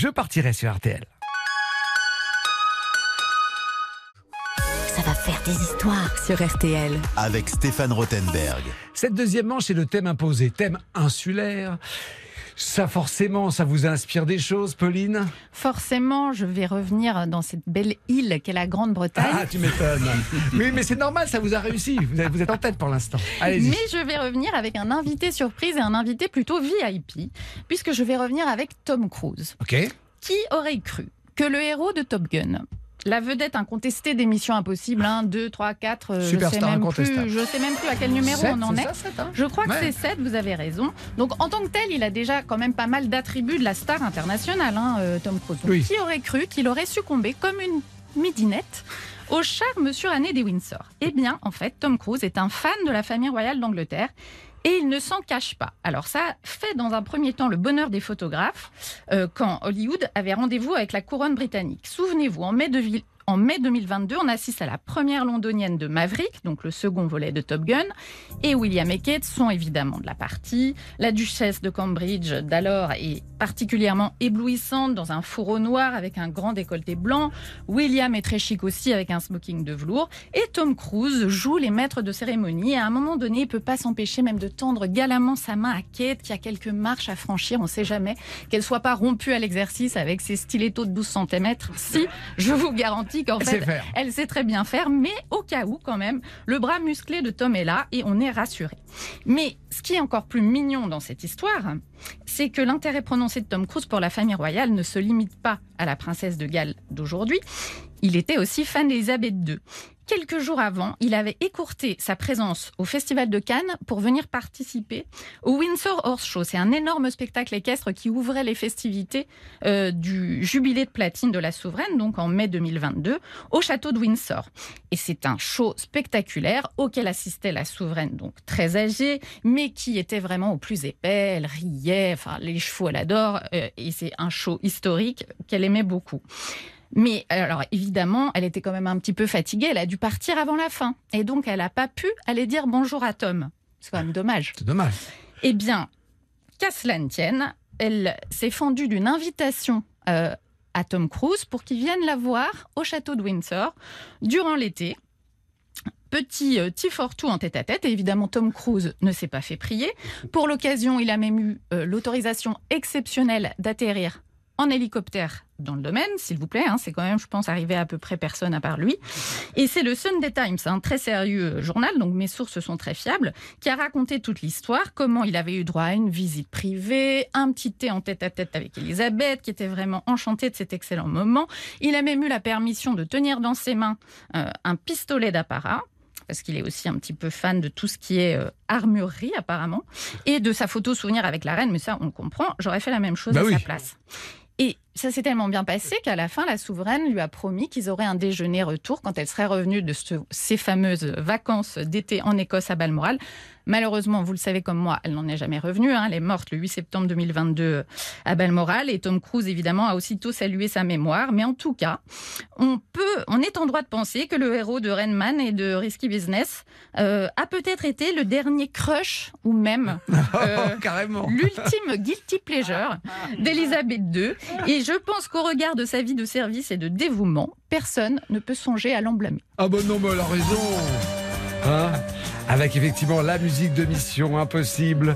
[SPEAKER 11] Je partirai
[SPEAKER 3] sur RTL.
[SPEAKER 2] Ça va faire des histoires sur RTL.
[SPEAKER 1] Avec Stéphane Rothenberg.
[SPEAKER 3] Cette deuxième manche est le thème imposé, thème insulaire. Ça forcément, ça vous inspire des choses, Pauline?
[SPEAKER 5] Forcément, je vais revenir dans cette belle île qu'est la Grande-Bretagne.
[SPEAKER 3] Ah, tu m'étonnes. (laughs) oui, mais c'est normal, ça vous a réussi. Vous êtes, en tête pour l'instant.
[SPEAKER 5] Mais je vais revenir avec un invité surprise et un invité plutôt VIP, puisque je vais revenir avec Tom Cruise.
[SPEAKER 3] Ok.
[SPEAKER 5] Qui aurait cru que le héros de Top Gun, la vedette incontestée des Missions Impossibles, 1, 2, 3, 4, je sais même plus, je sais même plus à quel numéro on en est.
[SPEAKER 3] ça, hein
[SPEAKER 5] je crois que c'est 7, vous avez raison. Donc en tant que tel, il a déjà quand même pas mal d'attributs de la star internationale, hein, euh, Tom Cruise.
[SPEAKER 3] Oui.
[SPEAKER 5] Qui aurait cru qu'il aurait succombé comme une midinette au charme suranné des Windsor? Eh bien, en fait, Tom Cruise est un fan de la famille royale d'Angleterre. Et il ne s'en cache pas. Alors ça fait dans un premier temps le bonheur des photographes euh, quand Hollywood avait rendez-vous avec la couronne britannique. Souvenez-vous, en mai, de vi- en mai 2022, on assiste à la première londonienne de Maverick, donc le second volet de Top Gun, et William et Kate sont évidemment de la partie. La duchesse de Cambridge d'alors est particulièrement éblouissante dans un fourreau noir avec un grand décolleté blanc. William est très chic aussi avec un smoking de velours. Et Tom Cruise joue les maîtres de cérémonie. Et à un moment donné, il peut pas s'empêcher même de tendre galamment sa main à Kate qui a quelques marches à franchir. On sait jamais qu'elle soit pas rompue à l'exercice avec ses stilettos de 12 cm. Si, je vous garantis pratique en
[SPEAKER 3] Elle
[SPEAKER 5] fait.
[SPEAKER 3] sait faire.
[SPEAKER 5] Elle sait très bien faire, mais au cas où quand même, le bras musclé de Tom est là et on est rassuré. Mais ce qui est encore plus mignon dans cette histoire, c'est que l'intérêt prononcé de Tom Cruise pour la famille royale ne se limite pas à la princesse de Galles d'aujourd'hui. Il était aussi fan d'Elisabeth II. Quelques jours avant, il avait écourté sa présence au Festival de Cannes pour venir participer au Windsor Horse Show. C'est un énorme spectacle équestre qui ouvrait les festivités euh, du jubilé de platine de la souveraine, donc en mai 2022, au château de Windsor. Et c'est un show spectaculaire auquel assistait la souveraine, donc très âgée, mais qui était vraiment au plus épais. Elle riait, enfin les chevaux elle adore, euh, et c'est un show historique qu'elle aimait beaucoup. Mais alors évidemment, elle était quand même un petit peu fatiguée. Elle a dû partir avant la fin, et donc elle n'a pas pu aller dire bonjour à Tom. C'est quand même dommage.
[SPEAKER 3] C'est dommage.
[SPEAKER 5] Eh bien, qu'à cela ne tienne, elle s'est fendue d'une invitation euh, à Tom Cruise pour qu'il vienne la voir au château de Windsor durant l'été. Petit euh, T-for-two en tête-à-tête, et évidemment Tom Cruise ne s'est pas fait prier. Pour l'occasion, il a même eu euh, l'autorisation exceptionnelle d'atterrir en hélicoptère dans le domaine, s'il vous plaît. hein. c'est quand même, je pense, arrivé à peu près personne à part lui. Et c'est le Sunday Times, un très sérieux euh, journal, donc mes sources sont très fiables, qui a raconté toute l'histoire, comment il avait eu droit à une visite privée, un petit thé en tête-à-tête avec Elisabeth, qui était vraiment enchantée de cet excellent moment. Il a même eu la permission de tenir dans ses mains euh, un pistolet d'apparat parce qu'il est aussi un petit peu fan de tout ce qui est euh, armurerie apparemment, et de sa photo souvenir avec la reine, mais ça on le comprend, j'aurais fait la même chose
[SPEAKER 3] Bah
[SPEAKER 5] à
[SPEAKER 3] oui.
[SPEAKER 5] sa place. Et ça s'est tellement bien passé qu'à la fin, la souveraine lui a promis qu'ils auraient un déjeuner retour quand elle serait revenue de ce- ces fameuses vacances d'été en Écosse à Balmoral. Malheureusement, vous le savez comme moi, elle n'en est jamais revenue. hein. Elle est morte le 8 septembre 2022 à Balmoral et Tom Cruise, évidemment, a aussitôt salué sa mémoire. Mais en tout cas, on peut, on est en droit de penser que le héros de Rain Man et de Risky Business euh, a peut-être été le dernier crush ou même (laughs) euh,
[SPEAKER 3] Carrément.
[SPEAKER 5] l'ultime guilty pleasure (laughs) d'Elisabeth II. Et je pense qu'au regard de sa vie de service et de dévouement, personne ne peut songer à l'emblâmer.
[SPEAKER 3] Ah bah non, mais elle a raison. Hein? Avec effectivement la musique de Mission Impossible.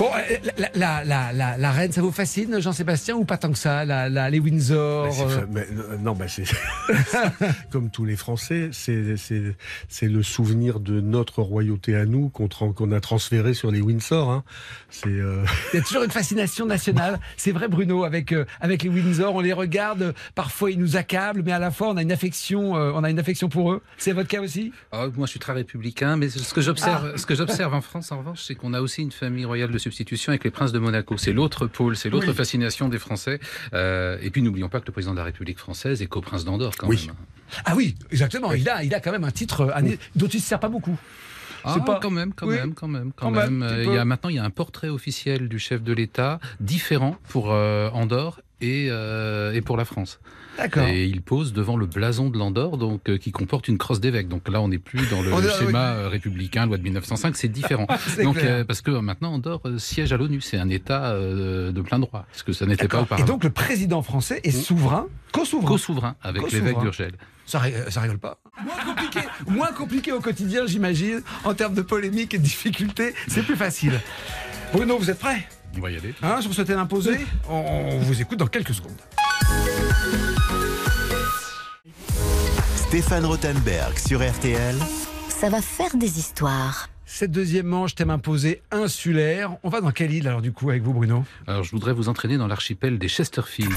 [SPEAKER 3] Bon, euh, la, la, la, la, la reine, ça vous fascine, Jean-Sébastien, ou pas tant que ça la, la- Les Windsor
[SPEAKER 4] Mais
[SPEAKER 3] euh,
[SPEAKER 4] mais, euh, non, bah c'est (laughs) (laughs) comme tous les Français, c'est c'est c'est le souvenir de notre royauté à nous qu'on a transféré sur les Windsor. Hein. C'est euh,
[SPEAKER 3] Il y a toujours une fascination nationale. (laughs) C'est vrai, Bruno, avec, euh, avec les Windsor, on les regarde, parfois ils nous accablent, mais à la fois on a une affection, euh, on a une affection pour eux. C'est votre cas aussi?
[SPEAKER 6] Ah, moi, je suis très républicain, mais ce que j'observe, ce que j'observe en France, en revanche, c'est qu'on a aussi une famille royale de substitution avec les princes de Monaco. C'est l'autre pôle, c'est l'autre
[SPEAKER 3] Oui.
[SPEAKER 6] fascination des Français. Euh, et puis, n'oublions pas que le président de la République française est coprince d'Andorre, quand
[SPEAKER 4] Oui.
[SPEAKER 6] même.
[SPEAKER 3] Ah oui, exactement. Il, a, il a quand même un titre dont il ne se sert pas beaucoup.
[SPEAKER 6] Ah,
[SPEAKER 3] pas-
[SPEAKER 6] quand même, quand
[SPEAKER 3] Oui.
[SPEAKER 6] même, quand même, quand,
[SPEAKER 3] Quand même,
[SPEAKER 6] même.
[SPEAKER 3] tu
[SPEAKER 6] Euh, il y a maintenant, il y a un portrait officiel du chef de l'État différent pour euh, Andorre et, euh, et pour la France.
[SPEAKER 3] D'accord.
[SPEAKER 6] Et il pose devant le blason de l'Andorre, donc euh, qui comporte une crosse d'évêque. Donc là, on n'est plus dans le (laughs) schéma (laughs) euh, républicain, loi de 1905, c'est différent. (laughs) Donc euh, parce que maintenant Andorre siège à l'ONU, c'est un État de plein droit, parce que ça n'était pas auparavant.
[SPEAKER 3] Et donc le président français est souverain, co-souverain.
[SPEAKER 6] co-souverain avec l'évêque d'Urgel.
[SPEAKER 3] Ça rigole pas. Moins compliqué, moins compliqué au quotidien, j'imagine. En termes de polémique et de difficultés, c'est plus facile. Bruno, vous êtes prêt?
[SPEAKER 6] On va y aller.
[SPEAKER 3] hein, Je vous souhaitais l'imposer on, on vous écoute dans quelques secondes.
[SPEAKER 1] Stéphane Rothenberg sur RTL.
[SPEAKER 2] Ça va faire des histoires.
[SPEAKER 3] Cette deuxième manche, thème imposé insulaire. On va dans quelle île alors du coup avec vous, Bruno?
[SPEAKER 6] Alors je voudrais vous entraîner dans l'archipel des Chesterfield,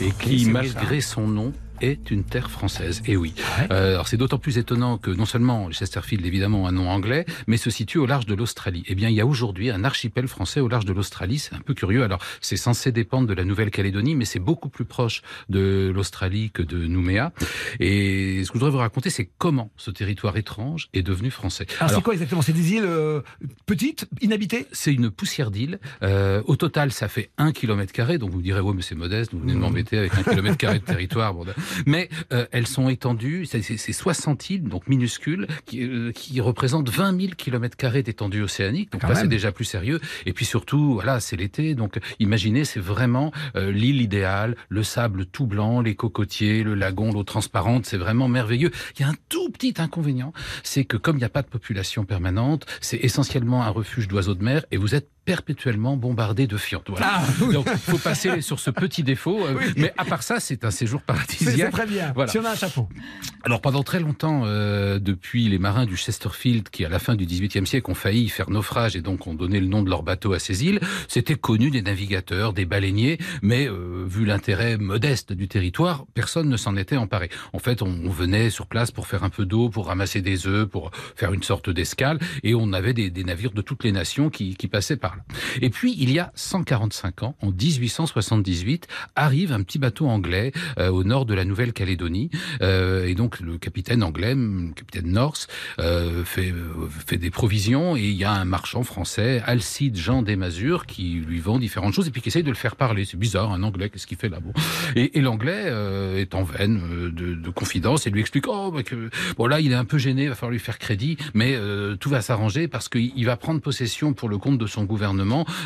[SPEAKER 6] et qui, malgré son nom, est une terre française. Et oui. Euh, alors c'est d'autant plus étonnant que non seulement Chesterfield évidemment a un nom anglais, mais se situe au large de l'Australie. Eh bien, il y a aujourd'hui un archipel français au large de l'Australie. C'est un peu curieux. Alors c'est censé dépendre de la Nouvelle-Calédonie, mais c'est beaucoup plus proche de l'Australie que de Nouméa. Et ce que je voudrais vous raconter, c'est comment ce territoire étrange est devenu français.
[SPEAKER 3] Alors, c'est quoi exactement? C'est des îles euh, petites, inhabitées?
[SPEAKER 6] C'est une poussière d'île. Euh, au total, ça fait un kilomètre carré. Donc vous me direz, ouais, mais c'est modeste. Vous venez de m'embêter avec un kilomètre carré de territoire. Bon, mais euh, elles sont étendues. C'est 60 îles, donc minuscules, qui, euh, qui représentent 20 000 kilomètres carrés d'étendue océanique. Donc
[SPEAKER 3] Quand
[SPEAKER 6] là, c'est déjà plus sérieux. Et puis surtout, voilà, c'est l'été. Donc imaginez, c'est vraiment euh, l'île idéale. Le sable tout blanc, les cocotiers, le lagon, l'eau transparente. C'est vraiment merveilleux. Il y a un tout petit inconvénient, c'est que comme il n'y a pas de population permanente, c'est essentiellement un refuge d'oiseaux de mer et vous êtes perpétuellement bombardé de fientes. Voilà.
[SPEAKER 3] Ah, oui.
[SPEAKER 6] Donc, il faut passer sur ce petit défaut. euh,
[SPEAKER 3] Oui.
[SPEAKER 6] Mais à part ça, c'est un séjour paradisiaque.
[SPEAKER 3] c'est très bien.
[SPEAKER 6] Voilà.
[SPEAKER 3] Si on a un chapeau.
[SPEAKER 6] Alors pendant très longtemps, euh, depuis les marins du Chesterfield, qui à la fin du XVIIIe siècle ont failli faire naufrage et donc ont donné le nom de leur bateau à ces îles, c'était connu des navigateurs, des baleiniers, mais euh, vu l'intérêt modeste du territoire, personne ne s'en était emparé. En fait, on, on venait sur place pour faire un peu d'eau, pour ramasser des œufs, pour faire une sorte d'escale, et on avait des, des navires de toutes les nations qui, qui passaient par Et puis, il y a 145 ans, en 1878, arrive un petit bateau anglais euh, au nord de la Nouvelle-Calédonie, euh, et donc le capitaine anglais, le capitaine Norse, euh, fait, euh, fait des provisions, et il y a un marchand français, Alcide Jean Desmazures, qui lui vend différentes choses, et puis qui essaye de le faire parler. C'est bizarre, un anglais, qu'est-ce qu'il fait là bon. Et, et l'anglais euh, est en veine euh, de, de confidence, et lui explique, oh, bah, que, bon là, il est un peu gêné, il va falloir lui faire crédit, mais tout va s'arranger parce qu'il il va prendre possession pour le compte de son gouvernement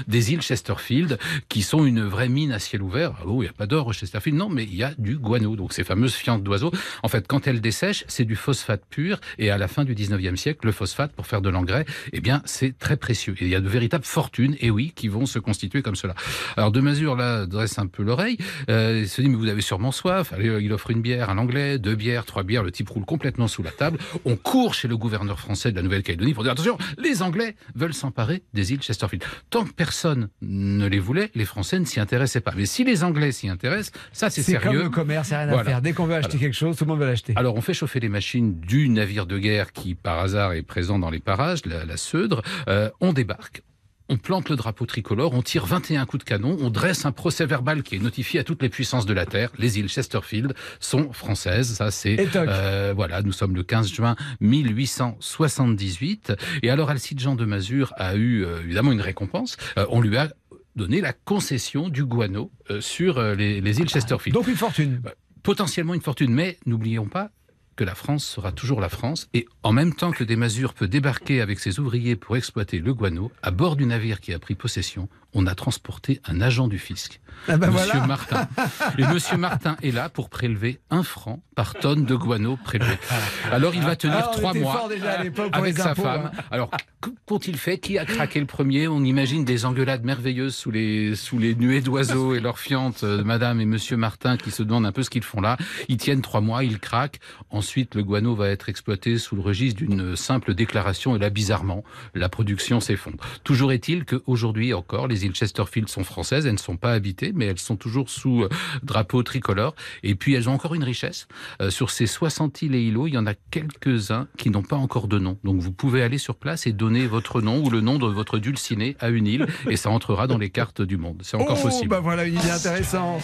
[SPEAKER 6] des îles Chesterfield, qui sont une vraie mine à ciel ouvert. Ah bon, il n'y a pas d'or au Chesterfield, non, mais il y a du guano, donc ces fameuses fientes d'oiseaux. En fait, quand elles dessèchent, c'est du phosphate pur, et à la fin du 19e siècle, le phosphate, pour faire de l'engrais, eh bien, c'est très précieux. Et il y a de véritables fortunes, et oui, qui vont se constituer comme cela. Alors, de mesure, là, dresse un peu l'oreille, euh, il se dit, mais vous avez sûrement soif. Euh, il offre une bière à l'anglais, deux bières, trois bières, le type roule complètement sous la table. On court chez le gouverneur français de la Nouvelle-Calédonie pour dire, attention, les Anglais veulent s'emparer des îles Chesterfield. Tant que personne ne les voulait, les Français ne s'y intéressaient pas. Mais si les Anglais s'y intéressent, ça c'est
[SPEAKER 3] C'est comme
[SPEAKER 6] sérieux.
[SPEAKER 3] le commerce, c'est rien à faire. Dès qu'on veut acheter
[SPEAKER 6] Alors-
[SPEAKER 3] quelque chose, tout le monde veut l'acheter.
[SPEAKER 6] Alors on fait chauffer les machines du navire de guerre qui par hasard est présent dans les parages, la, la Seudre. Euh, on débarque. On plante le drapeau tricolore, on tire 21 coups de canon, on dresse un procès verbal qui est notifié à toutes les puissances de la Terre. Les îles Chesterfield sont françaises, ça c'est euh, voilà, nous sommes le 15 juin 1878 et alors Alcide Jean de Mazur a eu euh, évidemment une récompense. Euh, on lui a donné la concession du guano euh, sur les, les îles Chesterfield
[SPEAKER 3] Donc une fortune.
[SPEAKER 6] potentiellement une fortune. Mais n'oublions pas que la France sera toujours la France. Et en même temps que des Masures peut débarquer avec ses ouvriers pour exploiter le guano, à bord du navire qui a pris possession, on a transporté un agent du fisc,
[SPEAKER 3] Ah ben
[SPEAKER 6] Monsieur
[SPEAKER 3] voilà.
[SPEAKER 6] Martin. Et Monsieur Martin est là pour prélever un franc par tonne de guano prélevé. Alors il va tenir
[SPEAKER 3] Ah,
[SPEAKER 6] trois mois avec sa
[SPEAKER 3] impôts,
[SPEAKER 6] femme.
[SPEAKER 3] hein.
[SPEAKER 6] Alors qu- qu'ont-ils fait? Qui a craqué le premier? On imagine des engueulades merveilleuses sous les sous les nuées d'oiseaux et leurs fientes euh, de Madame et Monsieur Martin qui se demandent un peu ce qu'ils font là. Ils tiennent trois mois, ils craquent. Ensuite, le guano va être exploité sous le registre d'une simple déclaration et là, bizarrement, la production s'effondre. Toujours est-il qu'aujourd'hui encore, les îles Chesterfield sont françaises. Elles ne sont pas habitées, mais elles sont toujours sous euh, drapeau tricolore. Et puis, elles ont encore une richesse. Euh, sur ces 60 îles et îlots, il y en a quelques-uns qui n'ont pas encore de nom. Donc, vous pouvez aller sur place et donner votre nom ou le nom de votre dulciné à une île et ça entrera dans les cartes du monde. C'est encore
[SPEAKER 3] oh,
[SPEAKER 6] possible.
[SPEAKER 3] bah voilà une idée intéressante.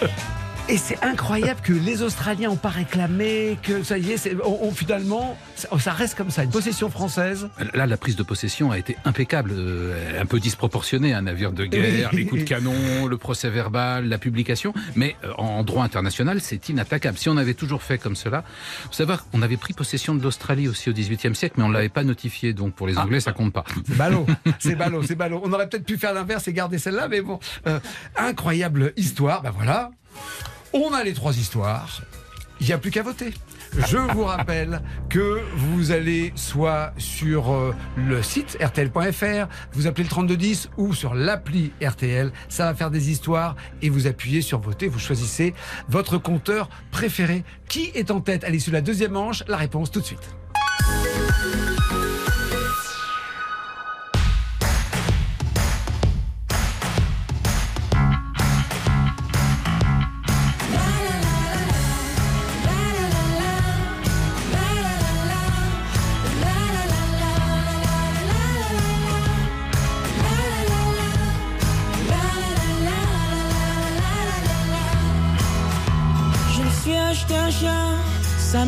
[SPEAKER 3] (laughs) Et c'est incroyable que les Australiens n'ont pas réclamé, que ça y est, c'est- on, on- finalement, ça, ça reste comme ça, une possession française.
[SPEAKER 6] Là, la prise de possession a été impeccable, euh, un peu disproportionnée, un navire de guerre,
[SPEAKER 3] Oui.
[SPEAKER 6] les coups de canon, le procès verbal, la publication, mais euh, en droit international, c'est inattaquable. Si on avait toujours fait comme cela, vous savez, on avait pris possession de l'Australie aussi au XVIIIe siècle, mais on ne l'avait pas notifié, donc pour les Anglais, ça compte pas.
[SPEAKER 3] C'est ballot, c'est ballot, c'est ballot. On aurait peut-être pu faire l'inverse et garder celle-là, mais bon. Euh, incroyable histoire, ben voilà. On a les trois histoires. Il n'y a plus qu'à voter. Je vous rappelle que vous allez soit sur euh, le site rtl.fr, vous appelez le 3210 ou sur l'appli RTL. Ça va faire des histoires et vous appuyez sur voter. Vous choisissez votre compteur préféré. Qui est en tête? L'issue de la deuxième manche La réponse tout de suite.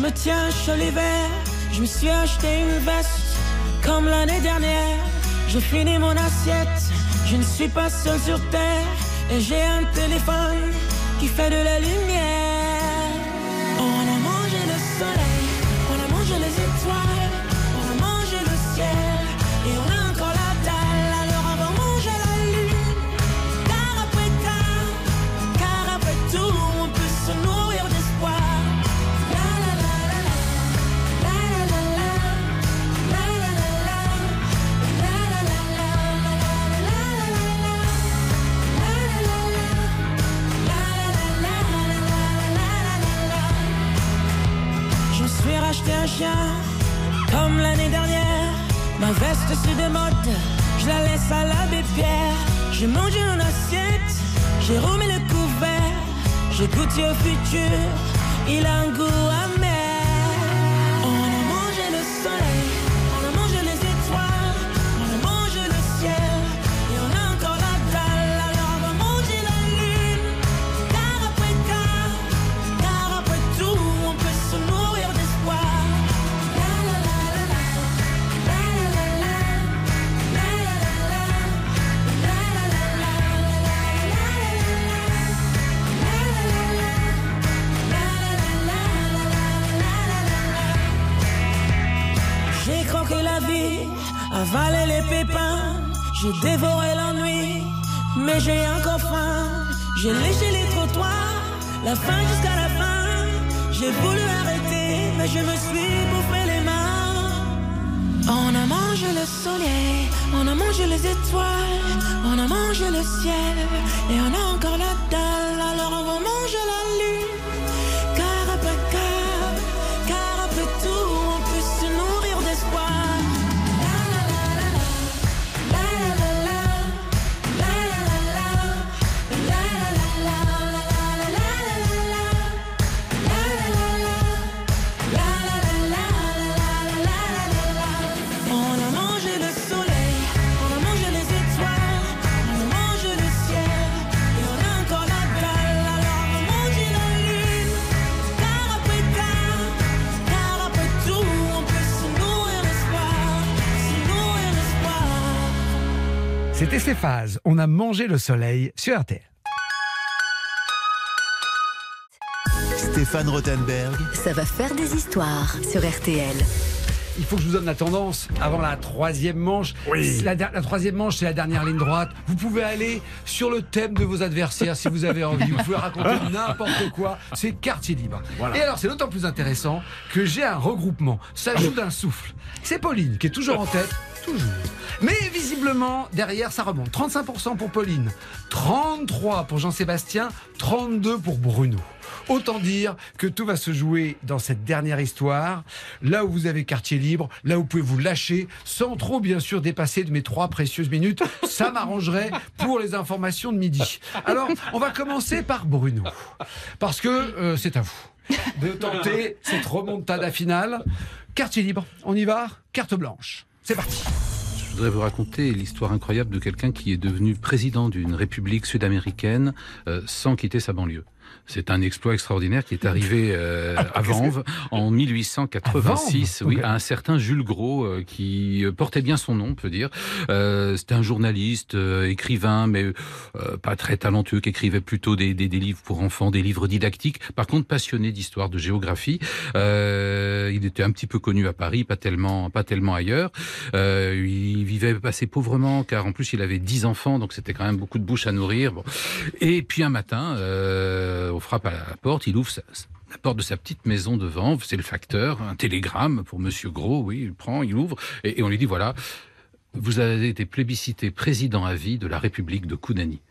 [SPEAKER 12] Me tient chaud l'hiver. Je me suis acheté une veste, comme l'année dernière. Je finis mon assiette, je ne suis pas seul sur terre. Et j'ai un téléphone qui fait de la lumière.
[SPEAKER 10] Chien, comme l'année dernière. Ma veste se démode, je la laisse à l'abbé Pierre. J'ai mangé en assiette, j'ai remis le couvert. J'ai goûté au futur, il a un goût amer. J'ai dévoré l'ennui, mais j'ai encore faim. J'ai léché les trottoirs, la fin jusqu'à la fin. J'ai voulu arrêter, mais je me suis bouffé les mains. On a mangé le soleil, on a mangé les étoiles, on a mangé le ciel, et on a encore la dalle,
[SPEAKER 3] C'était ces phases. On a mangé le soleil sur RTL.
[SPEAKER 1] Stéphane Rothenberg,
[SPEAKER 2] Ça va faire des histoires sur RTL.
[SPEAKER 3] Il faut que je vous donne la tendance avant la troisième manche. La troisième manche, c'est la dernière ligne droite. Vous pouvez aller sur le thème de vos adversaires si vous avez envie. Vous pouvez raconter (laughs) n'importe quoi. C'est quartier libre. Et alors, c'est d'autant plus intéressant que j'ai un regroupement. Ça joue d'un souffle. C'est Pauline qui est toujours en tête. Mais visiblement, derrière, ça remonte. 35% pour Pauline, 33 pour Jean-Sébastien, 32 pour Bruno. Autant dire que tout va se jouer dans cette dernière histoire, là où vous avez quartier libre, là où vous pouvez vous lâcher, sans trop bien sûr dépasser de mes trois précieuses minutes. Ça m'arrangerait pour les informations de midi. Alors, on va commencer par Bruno, parce que euh, c'est à vous de tenter cette remontada finale. Quartier libre, on y va Carte blanche. C'est parti.
[SPEAKER 6] Je voudrais vous raconter l'histoire incroyable de quelqu'un qui est devenu président d'une république sud-américaine euh, sans quitter sa banlieue. C'est un exploit extraordinaire qui est (laughs) arrivé euh, à Vanves en 1886,
[SPEAKER 3] À
[SPEAKER 6] oui, à un certain Jules Gros euh, qui euh, portait bien son nom, on peut dire. Euh, C'était un journaliste, euh, écrivain, mais euh, pas très talentueux, qui écrivait plutôt des, des, des livres pour enfants, des livres didactiques. Par contre, passionné d'histoire, de géographie. Euh, il était un petit peu connu à Paris, pas tellement, pas tellement ailleurs. Euh, il vivait assez pauvrement, car en plus il avait dix enfants, donc c'était quand même beaucoup de bouches à nourrir. Bon. Et puis un matin, euh, on frappe à la porte, il ouvre sa, la porte de sa petite maison de Vanves, c'est le facteur, un télégramme pour Monsieur Gros, oui, il prend, il ouvre, et, et on lui dit voilà, vous avez été plébiscité président à vie de la République de Kounani.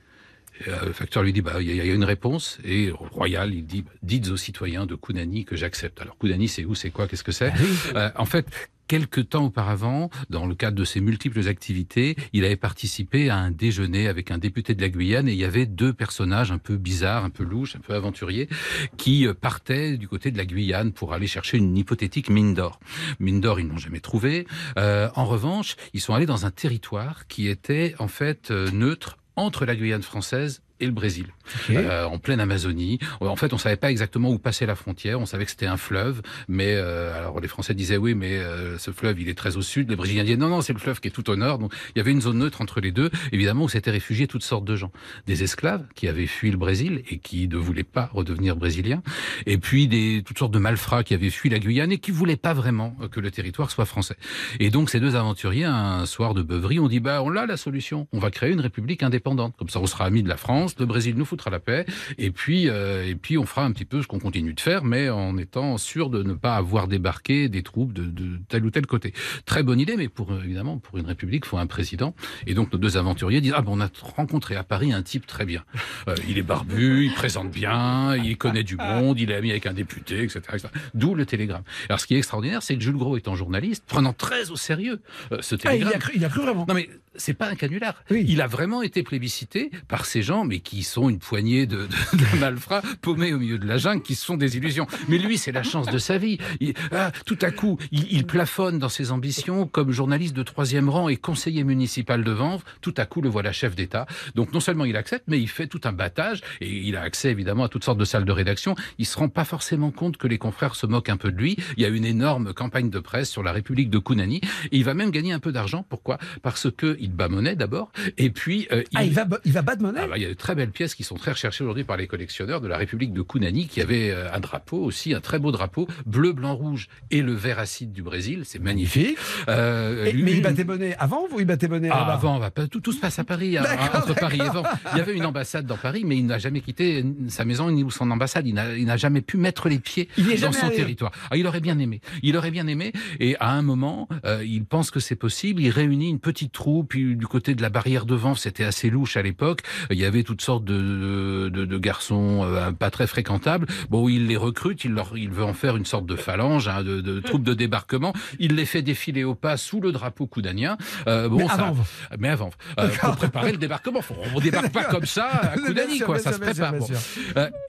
[SPEAKER 6] Euh, le facteur lui dit bah il y, a- une réponse et au royal il dit bah, dites aux citoyens de Kounani que j'accepte. Alors Kounani c'est où c'est quoi qu'est-ce que c'est? Euh, En fait quelque temps auparavant, dans le cadre de ses multiples activités, il avait participé à un déjeuner avec un député de la Guyane et il y avait deux personnages un peu bizarres, un peu louches, un peu aventuriers qui euh, partaient du côté de la Guyane pour aller chercher une hypothétique mine d'or. Mine d'or, ils n'ont jamais trouvé. Euh, en revanche, ils sont allés dans un territoire qui était en fait euh, neutre entre la Guyane française et le Brésil, euh, en pleine Amazonie. En fait, on savait pas exactement où passait la frontière. On savait que c'était un fleuve, mais euh, alors les Français disaient oui, mais euh, ce fleuve il est très au sud. Les Brésiliens disaient non, non, c'est le fleuve qui est tout au nord. Donc il y avait une zone neutre entre les deux. Évidemment, où s'étaient réfugiés toutes sortes de gens, des esclaves qui avaient fui le Brésil et qui ne voulaient pas redevenir brésiliens, et puis des toutes sortes de malfrats qui avaient fui la Guyane et qui voulaient pas vraiment euh, que le territoire soit français. Et donc ces deux aventuriers, un soir de beuverie, ont dit bah on a la solution. On va créer une république indépendante. Comme ça, on sera amis de la France. France, le Brésil nous foutra la paix, et puis, euh, et puis on fera un petit peu ce qu'on continue de faire, mais en étant sûr de ne pas avoir débarqué des troupes de, de tel ou tel côté. Très bonne idée, mais pour, évidemment, pour une république, il faut un président. Et donc nos deux aventuriers disent, ah bon, on a rencontré à Paris un type très bien. Euh, il est barbu, il présente bien, il connaît du monde, il est ami avec un député, etc. etc. D'où le télégramme. Alors ce qui est extraordinaire, c'est que Jules Gros étant journaliste, prenant très au sérieux euh, ce
[SPEAKER 3] Ah, il
[SPEAKER 6] télégramme.
[SPEAKER 3] a cru, il a cru vraiment.
[SPEAKER 6] Non mais c'est pas un canular. Il a vraiment été plébiscité par ces gens, mais qui sont une poignée de, de, (laughs) de malfrats paumés au milieu de la jungle, qui se font des illusions. Mais lui, c'est la chance de sa vie. Il- ah, tout à coup, il, il plafonne dans ses ambitions comme journaliste de troisième rang et conseiller municipal de Vanves. Tout à coup, le voilà chef d'État. Donc non seulement il accepte, mais il fait tout un battage et il a accès évidemment à toutes sortes de salles de rédaction. Il se rend pas forcément compte que les confrères se moquent un peu de lui. Il y a une énorme campagne de presse sur la République de Kounani et il va même gagner un peu d'argent. Pourquoi? Parce que il bat monnaie d'abord et puis euh,
[SPEAKER 3] Ah, il va, il va battre monnaie
[SPEAKER 6] ah bah, il y a de très belles pièces qui sont très recherchées aujourd'hui par les collectionneurs de la République de Kounani, qui avait euh, un drapeau aussi, un très beau drapeau, bleu, blanc, rouge et le vert acide du Brésil. C'est magnifique. Euh,
[SPEAKER 3] Et-
[SPEAKER 6] lui-
[SPEAKER 3] mais il battait monnaie avant ou il battait monnaie
[SPEAKER 6] ah, avant, pas, tout, tout se passe à Paris, hein, entre Paris et. Vanves. Il y avait une ambassade dans Paris, mais il n'a jamais quitté sa maison ni son ambassade. Il n'a jamais pu mettre les pieds
[SPEAKER 3] Il
[SPEAKER 6] dans son
[SPEAKER 3] allé.
[SPEAKER 6] territoire. Ah, il aurait bien aimé. Il aurait bien aimé. Et à un moment, euh, il pense que c'est possible. Il réunit une petite troupe puis du côté de la barrière de Vanves. C'était assez louche à l'époque. Il y avait toutes sortes de, de, de garçons euh, pas très fréquentables. Bon, il les recrute. Il, leur, il veut en faire une sorte de phalange, hein, de, de troupe de débarquement. Il les fait défiler au pas sous le drapeau coudanien. Euh, bon,
[SPEAKER 3] Mais
[SPEAKER 6] ça-
[SPEAKER 3] Vanves.
[SPEAKER 6] mais avant, euh, pour préparer le débarquement. Faut- On débarque pas comme ça à (laughs) Koudani, quoi. Ça se
[SPEAKER 3] bien
[SPEAKER 6] prépare.
[SPEAKER 3] bien
[SPEAKER 6] bon.
[SPEAKER 3] sûr.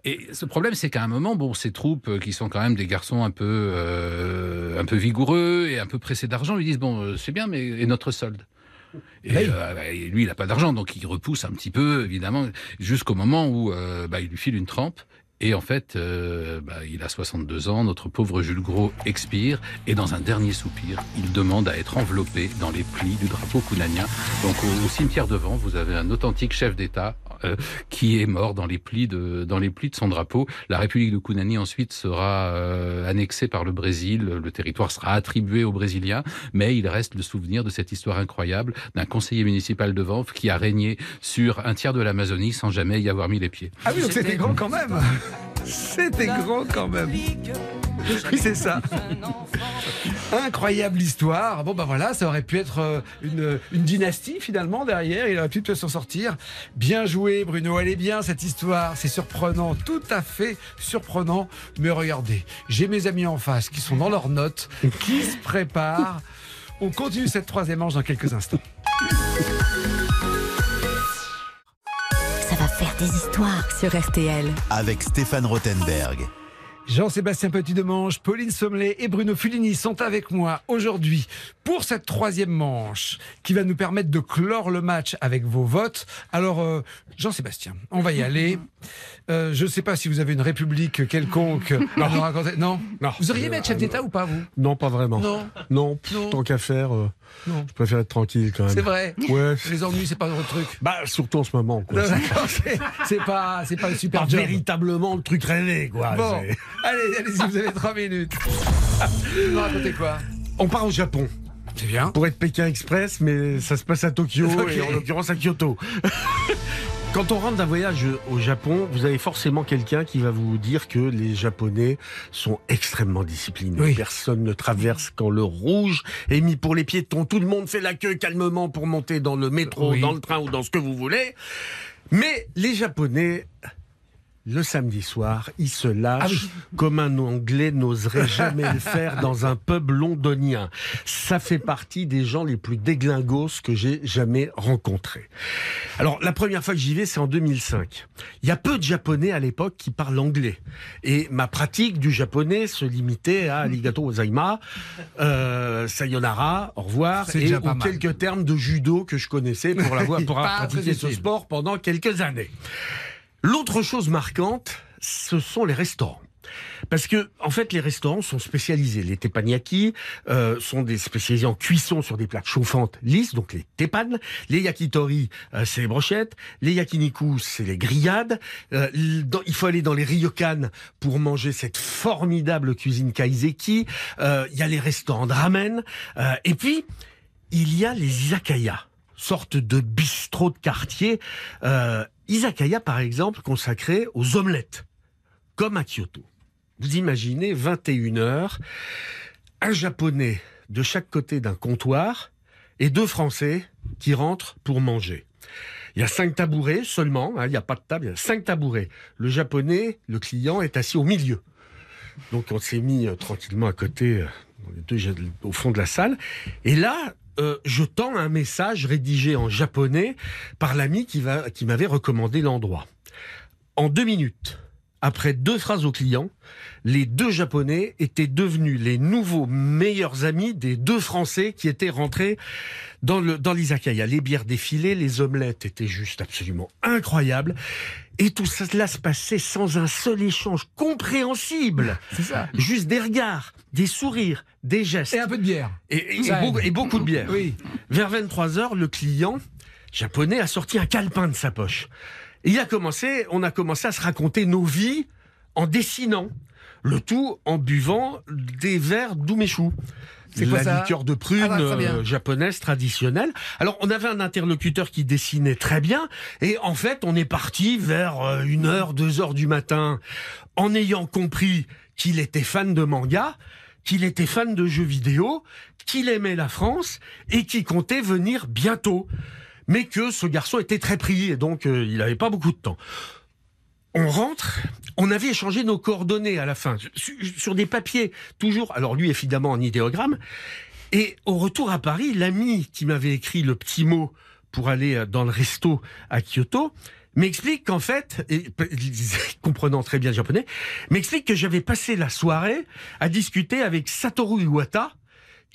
[SPEAKER 6] Et ce problème, c'est qu'à un moment, bon, ces troupes qui sont quand même des garçons un peu, un peu vigoureux et un peu pressés d'argent, lui disent bon, c'est bien, mais et notre solde? Et, euh, bah, et lui, il n'a pas d'argent, donc il repousse un petit peu, évidemment, jusqu'au moment où euh, bah, il lui file une trempe. Et en fait, euh, bah, il a 62 ans, notre pauvre Jules Gros expire, et dans un dernier soupir, il demande à être enveloppé dans les plis du drapeau kounanien. Donc au, au cimetière de Vent, vous avez un authentique chef d'État euh, qui est mort dans les plis de dans les plis de son drapeau. La République de Kounani ensuite sera euh, annexée par le Brésil, le territoire sera attribué aux Brésiliens, mais il reste le souvenir de cette histoire incroyable d'un conseiller municipal de Vanves qui a régné sur un tiers de l'Amazonie sans jamais y avoir mis les pieds.
[SPEAKER 3] Ah oui, donc c'était grand quand même. C'était grand quand même. (laughs) Oui, c'est ça. Incroyable histoire. Bon, bah voilà, ça aurait pu être euh, une, une dynastie finalement derrière. Il aurait pu peut-être s'en sortir. Bien joué, Bruno. Elle est bien cette histoire. C'est surprenant, tout à fait surprenant. Mais regardez, j'ai mes amis en face qui sont dans leurs notes, qui se préparent. On continue cette troisième manche dans quelques instants.
[SPEAKER 2] Ça va faire des histoires sur RTL.
[SPEAKER 1] Avec Stéphane Rothenberg.
[SPEAKER 3] Jean-Sébastien Petit-Demange, Pauline Sommelet et Bruno Fulini sont avec moi aujourd'hui pour cette troisième manche qui va nous permettre de clore le match avec vos votes. Alors, euh, Jean-Sébastien, on va y aller. (laughs) Euh, je ne sais pas si vous avez une république quelconque (laughs) à nous raconter. Non,
[SPEAKER 4] Non.
[SPEAKER 3] Vous auriez aimé être chef d'État ou pas, vous?
[SPEAKER 4] Non, pas vraiment.
[SPEAKER 3] Non.
[SPEAKER 4] Non, pff, tant qu'à faire, euh,
[SPEAKER 3] Non.
[SPEAKER 4] je préfère être tranquille quand même.
[SPEAKER 3] C'est vrai
[SPEAKER 4] Ouais.
[SPEAKER 3] Les ennuis, c'est pas votre truc.
[SPEAKER 4] Bah, surtout en ce moment,
[SPEAKER 3] c'est- pas, c'est pas le super
[SPEAKER 4] Pas
[SPEAKER 3] job.
[SPEAKER 4] véritablement le truc rêvé, quoi.
[SPEAKER 3] Bon,
[SPEAKER 4] C'est-
[SPEAKER 3] allez, allez-y, vous avez trois minutes. (laughs) Vous racontez quoi?
[SPEAKER 4] On part au Japon.
[SPEAKER 3] C'est bien.
[SPEAKER 4] Pour être Pékin Express, mais ça se passe à Tokyo (laughs)
[SPEAKER 3] Ok.
[SPEAKER 4] et en l'occurrence à Kyoto. (laughs) Quand on rentre d'un voyage au Japon, vous avez forcément quelqu'un qui va vous dire que les Japonais sont extrêmement disciplinés.
[SPEAKER 3] Oui.
[SPEAKER 4] Personne ne traverse quand le rouge est mis pour les piétons. Tout le monde fait la queue calmement pour monter dans le métro,
[SPEAKER 3] Oui.
[SPEAKER 4] dans le train ou dans ce que vous voulez. Mais les Japonais, le samedi soir, ils se lâchent
[SPEAKER 3] Ah oui.
[SPEAKER 4] comme un Anglais n'oserait jamais le faire dans un pub londonien. Ça fait partie des gens les plus déglingos que j'ai jamais rencontrés. Alors, la première fois que j'y vais, c'est en 2005. Il y a peu de Japonais à l'époque qui parlent anglais. Et ma pratique du japonais se limitait à (laughs) arigato gozaima, euh, sayonara, au revoir, et aux quelques termes de judo que je connaissais pour l'avoir pour (laughs) avoir pratiqué ce sport pendant quelques années. L'autre chose marquante, ce sont les restaurants. Parce que, en fait, les restaurants sont spécialisés. Les teppanyaki euh, sont des spécialisés en cuisson sur des plaques chauffantes lisses, donc les teppan. Les yakitori, euh, c'est les brochettes. Les yakiniku, c'est les grillades. Euh, il faut aller dans les ryokan pour manger cette formidable cuisine kaiseki. Euh, Il y a les restaurants de ramen. Euh, et puis, il y a les izakaya, sorte de bistrot de quartier. Euh, Izakaya, par exemple, consacré aux omelettes, comme à Kyoto. Vous imaginez 21 heures, un japonais de chaque côté d'un comptoir et deux français qui rentrent pour manger. Il y a cinq tabourets seulement, hein, il n'y a pas de table, il y a cinq tabourets. Le japonais, le client, est assis au milieu. Donc on s'est mis euh, tranquillement à côté, euh, les deux, au fond de la salle. Et là, euh, je tends un message rédigé en japonais par l'ami qui, qui m'avait recommandé l'endroit. En deux minutes, après deux phrases au client, les deux Japonais étaient devenus les nouveaux meilleurs amis des deux Français qui étaient rentrés dans l'izakaya. Les bières défilaient, les omelettes étaient juste absolument incroyables. Et tout cela se passait sans un seul échange compréhensible.
[SPEAKER 3] C'est ça.
[SPEAKER 4] Juste des regards, des sourires, des gestes.
[SPEAKER 3] Et un peu de bière.
[SPEAKER 4] Et, et-
[SPEAKER 3] Ça
[SPEAKER 4] et beaucoup, et beaucoup de bière.
[SPEAKER 3] Oui.
[SPEAKER 4] Vers 23 heures, le client japonais a sorti un calepin de sa poche. Il a commencé, on a commencé à se raconter nos vies en dessinant. Le tout en buvant des verres d'umeshu.
[SPEAKER 3] C'est quoi
[SPEAKER 4] la liqueur de prune
[SPEAKER 3] Ah bah, bien.
[SPEAKER 4] euh, japonaise traditionnelle. Alors, on avait un interlocuteur qui dessinait très bien, et en fait, on est parti vers euh, une heure, deux heures du matin, en ayant compris qu'il était fan de manga, qu'il était fan de jeux vidéo, qu'il aimait la France, et qu'il comptait venir bientôt. Mais que ce garçon était très pris, et donc euh, il n'avait pas beaucoup de temps. On rentre, on avait échangé nos coordonnées à la fin, sur, des papiers, toujours, alors lui évidemment en idéogramme, et au retour à Paris, l'ami qui m'avait écrit le petit mot pour aller euh, dans le resto à Kyoto, m'explique qu'en fait, et, (laughs) comprenant très bien le japonais, m'explique que j'avais passé la soirée à discuter avec Satoru Iwata,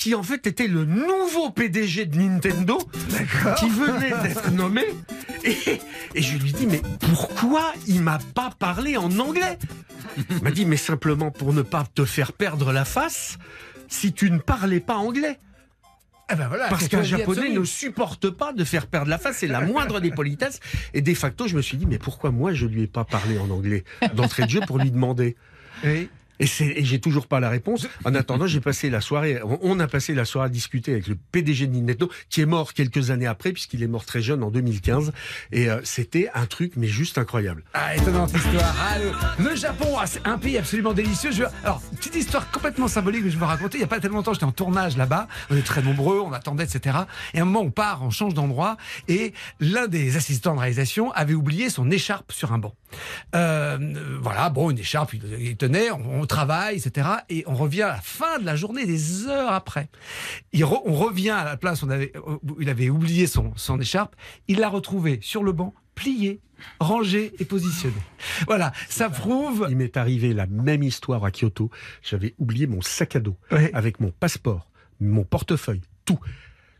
[SPEAKER 4] qui en fait était le nouveau PDG de Nintendo, qui venait d'être nommé. Et, et je lui dis, mais pourquoi il m'a pas parlé en anglais? Il m'a dit, mais simplement pour ne pas te faire perdre la face si tu ne parlais pas anglais.
[SPEAKER 3] Eh ben voilà,
[SPEAKER 4] Parce qu'un japonais
[SPEAKER 3] absolu.
[SPEAKER 4] ne supporte pas de faire perdre la face, c'est la moindre des politesses. Et de facto, je me suis dit, mais pourquoi moi je lui ai pas parlé en anglais d'entrée de jeu pour lui demander? Et, et j'ai toujours pas la réponse. En attendant, j'ai passé la soirée, on- a passé la soirée à discuter avec le PDG de qui est mort quelques années après, puisqu'il est mort très jeune en 2015. Et euh, c'était un truc, mais juste incroyable.
[SPEAKER 3] Ah, étonnante histoire. Ah, le, Japon, ah, c'est un pays absolument délicieux. Je- alors, petite histoire complètement symbolique que je vais raconter. Il n'y a pas tellement longtemps, j'étais en tournage là-bas. On est très nombreux, on attendait, etc. Et à un moment, on part, on change d'endroit. Et l'un des assistants de réalisation avait oublié son écharpe sur un banc. Euh, voilà, bon, une écharpe, il, tenait, on, on travaille, etc. Et on revient à la fin de la journée, des heures après. Il re- on revient à la place où on avait, où il avait oublié son, son écharpe. Il l'a retrouvé sur le banc, plié, rangé et positionné. Voilà, ça prouve.
[SPEAKER 4] Il m'est arrivé la même histoire à Kyoto. J'avais oublié mon sac à dos avec mon passeport, mon portefeuille, tout.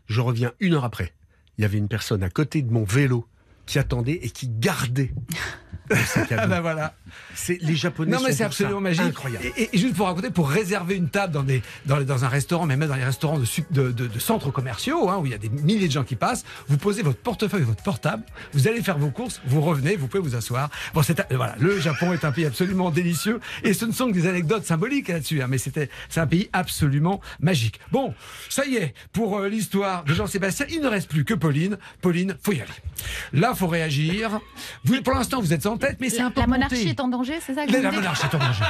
[SPEAKER 4] Je reviens une heure après. Il y avait une personne à côté de mon vélo qui attendait et qui dos. (laughs)
[SPEAKER 3] Ah ben voilà.
[SPEAKER 4] C'est les Japonais.
[SPEAKER 3] Non mais c'est
[SPEAKER 4] ça.
[SPEAKER 3] absolument magique.
[SPEAKER 4] Incroyable.
[SPEAKER 3] Et, et juste pour raconter, pour réserver une table dans, des, dans, dans un restaurant, mais même dans les restaurants de, de, de- de centres commerciaux, hein, où il y a des milliers de gens qui passent, vous posez votre portefeuille et votre portable, vous allez faire vos courses, vous revenez, vous pouvez vous asseoir. Bon, c'est un- voilà, le Japon est un pays absolument délicieux, et ce ne sont que des anecdotes symboliques là-dessus, hein, mais c'était c'est un pays absolument magique. Bon, ça y est, pour euh, l'histoire de Jean-Sébastien, il ne reste plus que Pauline. Pauline, faut y aller. Là, faut réagir. Vous, pour l'instant, vous êtes en tête, mais c'est
[SPEAKER 5] La,
[SPEAKER 3] un peu
[SPEAKER 5] la monarchie
[SPEAKER 3] monté.
[SPEAKER 5] est en danger, c'est ça que
[SPEAKER 3] La, monarchie est en danger.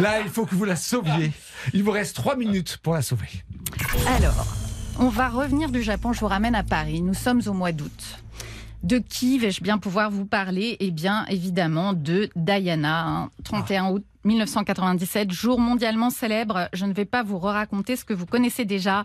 [SPEAKER 3] Là, il faut que vous la sauviez. Il vous reste trois minutes pour la sauver.
[SPEAKER 5] Alors, on va revenir du Japon, je vous ramène à Paris. Nous sommes au mois d'août. De qui vais-je bien pouvoir vous parler? Eh bien, évidemment, de Diana, hein. 31 août 1997, jour mondialement célèbre. Je ne vais pas vous raconter ce que vous connaissez déjà.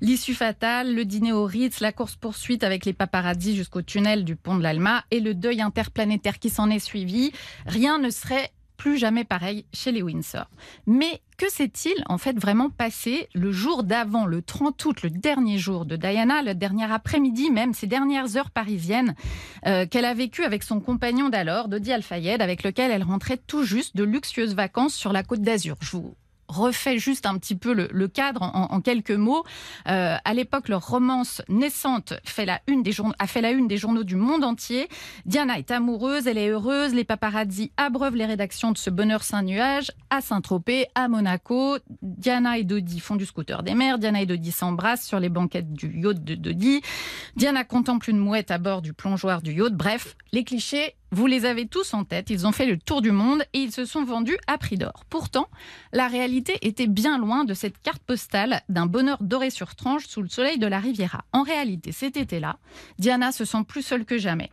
[SPEAKER 5] L'issue fatale, le dîner au Ritz, la course-poursuite avec les paparazzis jusqu'au tunnel du pont de l'Alma et le deuil interplanétaire qui s'en est suivi. Rien ne serait plus jamais pareil chez les Windsor. Mais que s'est-il en fait vraiment passé le jour d'avant, le 30 août, le dernier jour de Diana, le dernier après-midi même, ces dernières heures parisiennes euh, qu'elle a vécues avec son compagnon d'alors, Dodi Al-Fayed, avec lequel elle rentrait tout juste de luxueuses vacances sur la côte d'Azur? Refais juste un petit peu le, cadre en, quelques mots. Euh, à l'époque, leur romance naissante fait la une des journaux, a fait la une des journaux du monde entier. Diana est amoureuse, elle est heureuse. Les paparazzis abreuvent les rédactions de ce bonheur sans nuage à Saint-Tropez, à Monaco. Diana et Dodi font du scooter des mers. Diana et Dodi s'embrassent sur les banquettes du yacht de Dodi. Diana contemple une mouette à bord du plongeoir du yacht. Bref, les clichés Vous les avez tous en tête, ils ont fait le tour du monde et ils se sont vendus à prix d'or. Pourtant, la réalité était bien loin de cette carte postale d'un bonheur doré sur tranche sous le soleil de la Riviera. En réalité, cet été-là, Diana se sent plus seule que jamais.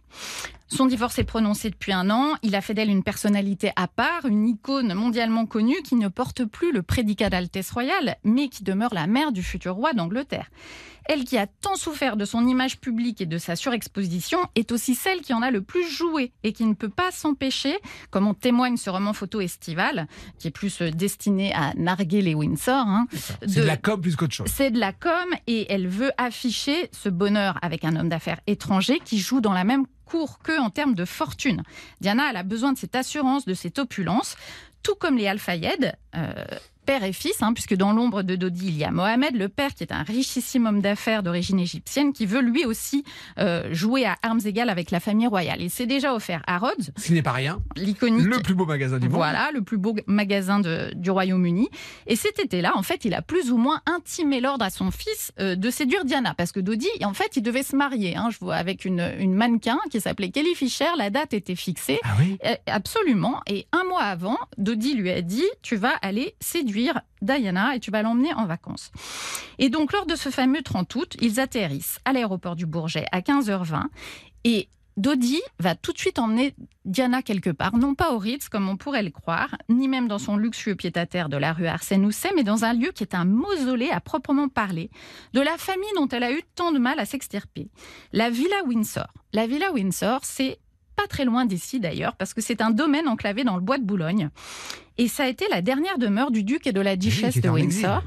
[SPEAKER 5] Son divorce est prononcé depuis un an. Il a fait d'elle une personnalité à part, une icône mondialement connue qui ne porte plus le prédicat d'Altesse royale, mais qui demeure la mère du futur roi d'Angleterre. Elle qui a tant souffert de son image publique et de sa surexposition est aussi celle qui en a le plus joué et qui ne peut pas s'empêcher, comme en témoigne ce roman photo estival, qui est plus euh, destiné à narguer les Windsor. hein,
[SPEAKER 3] C'est de la com plus qu'autre chose.
[SPEAKER 5] c'est de la com et elle veut afficher ce bonheur avec un homme d'affaires étranger qui joue dans la même cour qu'eux en termes de fortune. Diana, elle a besoin de cette assurance, de cette opulence, tout comme les Al-Fayed, euh, père et fils, hein, puisque dans l'ombre de Dodi, il y a Mohamed, le père qui est un richissime homme d'affaires d'origine égyptienne, qui veut lui aussi euh, jouer à armes égales avec la famille royale. Il s'est déjà offert à Rhodes,
[SPEAKER 3] Ce qui n'est pas rien.
[SPEAKER 5] l'iconique
[SPEAKER 3] Le plus beau magasin du monde.
[SPEAKER 5] voilà, le plus beau magasin de- du Royaume-Uni. Et cet été-là, en fait, il a plus ou moins intimé l'ordre à son fils euh, de séduire Diana. Parce que Dodi, en fait, il devait se marier, hein, je vois, avec une, une mannequin qui s'appelait Kelly Fisher. La date était fixée.
[SPEAKER 3] Ah oui?
[SPEAKER 5] Euh, absolument. Et un mois avant, Dodi lui a dit Tu vas aller séduire Diana et tu vas l'emmener en vacances. Et donc, lors de ce fameux 30 août, ils atterrissent à l'aéroport du Bourget à 15h20. Et Dodi va tout de suite emmener Diana quelque part, non pas au Ritz comme on pourrait le croire, ni même dans son luxueux pied-à-terre de la rue Arsène Housset, mais dans un lieu qui est un mausolée à proprement parler, de la famille dont elle a eu tant de mal à s'extirper. La Villa Windsor. La Villa Windsor, c'est pas très loin d'ici d'ailleurs, parce que c'est un domaine enclavé dans le bois de Boulogne. Et ça a été la dernière demeure du duc et de la duchesse de. Windsor.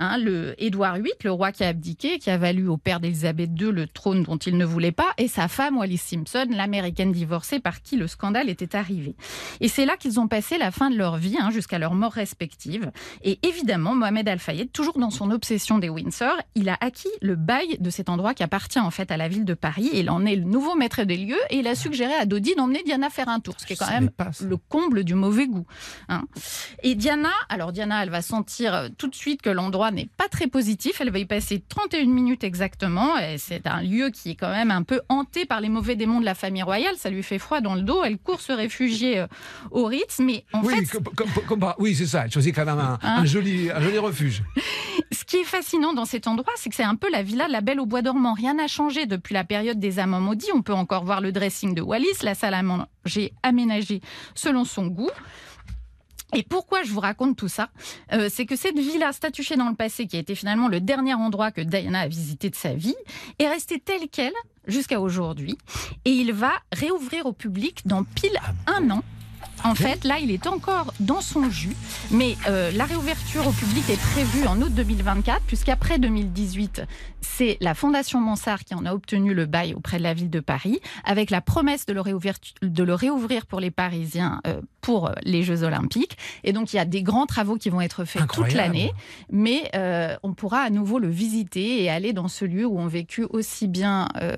[SPEAKER 5] Hein, le Édouard VIII, le roi qui a abdiqué, qui a valu au père d'Élisabeth II le trône dont il ne voulait pas, et sa femme Wallis Simpson, l'américaine divorcée par qui le scandale était arrivé. Et c'est là qu'ils ont passé la fin de leur vie, hein, jusqu'à leur mort respective. Et évidemment, Mohamed Al-Fayed, toujours dans son obsession des Windsor, il a acquis le bail de cet endroit qui appartient en fait à la ville de Paris. Il en est le nouveau maître des lieux et il a suggéré à Dodi d'emmener Diana faire un tour, ce qui est quand même
[SPEAKER 3] pas
[SPEAKER 5] le comble du mauvais goût. hein. Et Diana, alors Diana, elle va sentir euh, tout de suite que l'endroit n'est pas très positif. Elle va y passer 31 minutes exactement. C'est un lieu qui est quand même un peu hanté par les mauvais démons de la famille royale. Ça lui fait froid dans le dos. Elle court se réfugier euh, au Ritz. Mais en
[SPEAKER 3] oui,
[SPEAKER 5] fait,
[SPEAKER 3] comme- comme- comme par- oui, c'est ça. Elle choisit quand même un,
[SPEAKER 5] Hein
[SPEAKER 3] un joli, un joli refuge. (laughs)
[SPEAKER 5] ce qui est fascinant dans cet endroit, c'est que c'est un peu la villa de la Belle au Bois dormant. Rien n'a changé depuis la période des amants maudits. On peut encore voir le dressing de Wallis, la salle à manger aménagée selon son goût. Et pourquoi je vous raconte tout ça Euh, C'est que cette villa statuée dans le passé, qui a été finalement le dernier endroit que Diana a visité de sa vie, est restée telle qu'elle jusqu'à aujourd'hui. Et il va réouvrir au public dans pile un an. En fait, là, il est encore dans son jus, mais euh, la réouverture au public est prévue en août 2024, puisqu'après 2018, c'est la Fondation Mansart qui en a obtenu le bail auprès de la ville de Paris, avec la promesse de le réouvrir, de le réouvrir pour les Parisiens euh, pour les Jeux Olympiques. Et donc, il y a des grands travaux qui vont être faits toute l'année, mais euh, on pourra à nouveau le visiter et aller dans ce lieu où ont vécu aussi bien euh,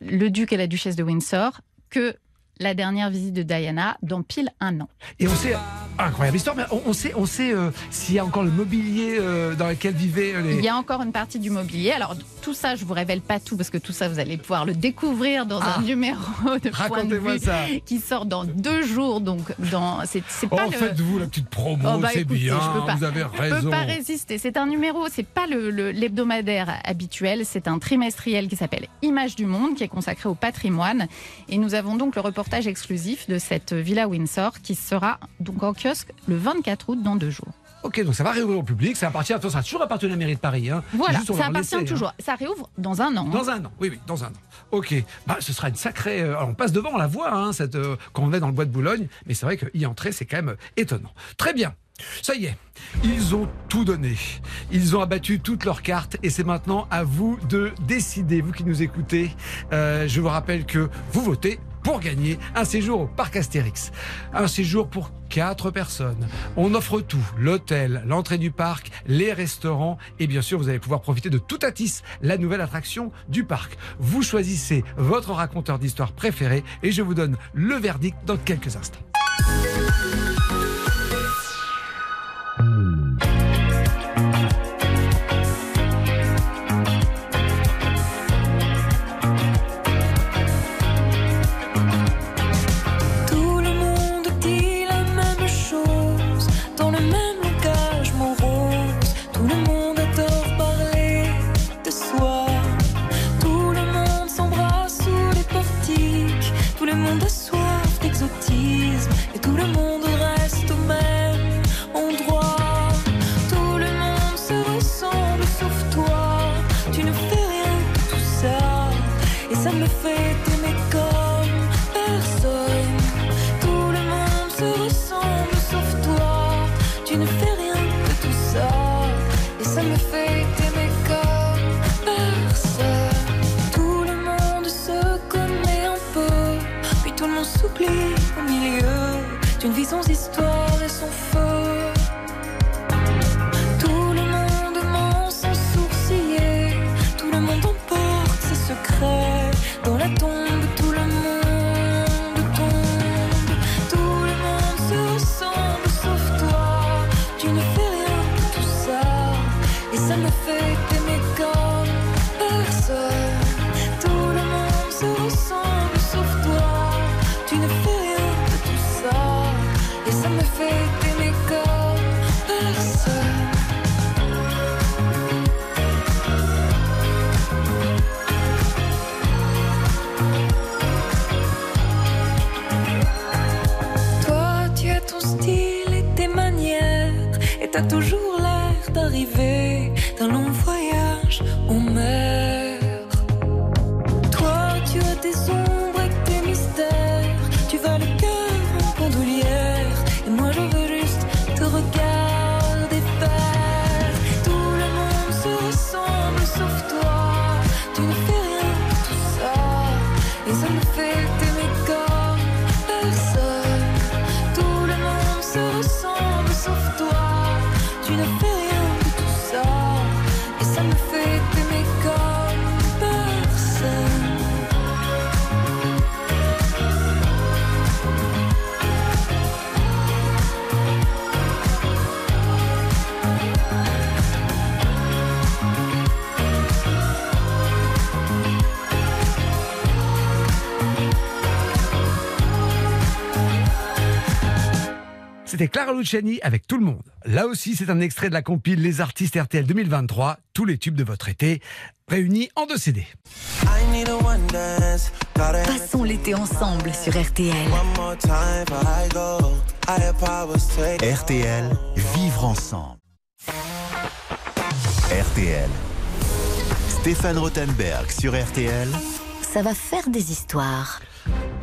[SPEAKER 5] le duc et la duchesse de Windsor que la dernière visite de Diana dans pile un an.
[SPEAKER 3] Et on sait, incroyable histoire, mais on, on sait, on sait euh, s'il y a encore le mobilier euh, dans lequel vivaient euh, les.
[SPEAKER 5] Il y a encore une partie du mobilier. Alors tout ça, je vous révèle pas tout parce que tout ça, vous allez pouvoir le découvrir dans
[SPEAKER 3] Ah.
[SPEAKER 5] un numéro de point de
[SPEAKER 3] Racontez-moi
[SPEAKER 5] vue
[SPEAKER 3] ça.
[SPEAKER 5] qui sort dans deux jours. Donc dans, c'est
[SPEAKER 3] Oh,
[SPEAKER 5] pas le.
[SPEAKER 3] faites-vous la petite promo,
[SPEAKER 5] Oh, bah,
[SPEAKER 3] c'est bien,
[SPEAKER 5] je peux pas.
[SPEAKER 3] vous avez
[SPEAKER 5] Je
[SPEAKER 3] raison.
[SPEAKER 5] peux pas résister. C'est un numéro, c'est pas le- l'hebdomadaire habituel, c'est un trimestriel qui s'appelle Image du Monde, qui est consacré au patrimoine. Et nous avons donc le reportage exclusif de cette villa Windsor qui sera donc en kiosque le 24 août dans deux jours.
[SPEAKER 3] Ok, donc ça va réouvrir au public, ça appartient, ça sera toujours appartenu à la mairie de Paris. Hein.
[SPEAKER 5] Voilà,
[SPEAKER 3] Juste,
[SPEAKER 5] ça appartient
[SPEAKER 3] laisser, hein.
[SPEAKER 5] toujours. Ça réouvre dans un an. hein.
[SPEAKER 3] Dans un an, oui, oui, dans un an. Ok, bah, ce sera une sacrée. euh, alors, on passe devant, on la voit, cette, euh, quand on est dans le bois de Boulogne, mais c'est vrai qu'y entrer, c'est quand même euh, étonnant. Très bien. Ça y est, ils ont tout donné. Ils ont abattu toutes leurs cartes et c'est maintenant à vous de décider, vous qui nous écoutez. Euh, je vous rappelle que vous votez pour gagner un séjour au parc Astérix. Un séjour pour quatre personnes. On offre tout, l'hôtel, l'entrée du parc, les restaurants et bien sûr vous allez pouvoir profiter de Toutatis, la nouvelle attraction du parc. Vous choisissez votre raconteur d'histoire préféré et je vous donne le verdict dans quelques instants.
[SPEAKER 11] Ça me fait t'aimer comme personne. Tout le monde se ressemble sauf toi. Tu ne fais rien de tout ça. Et ça me fait t'aimer comme personne. Tout le monde se connaît un peu. Puis tout le monde s'oublie au milieu d'une vie sans histoire l'air
[SPEAKER 3] C'était Clara Luciani avec tout le monde. Là aussi, c'est un extrait de la compile Les artistes RTL 2023, tous les tubes de votre été, réunis en deux CD.
[SPEAKER 2] Passons l'été ensemble sur RTL.
[SPEAKER 1] RTL, vivre ensemble. RTL. Stéphane Rothenberg sur RTL.
[SPEAKER 2] Ça va faire des histoires.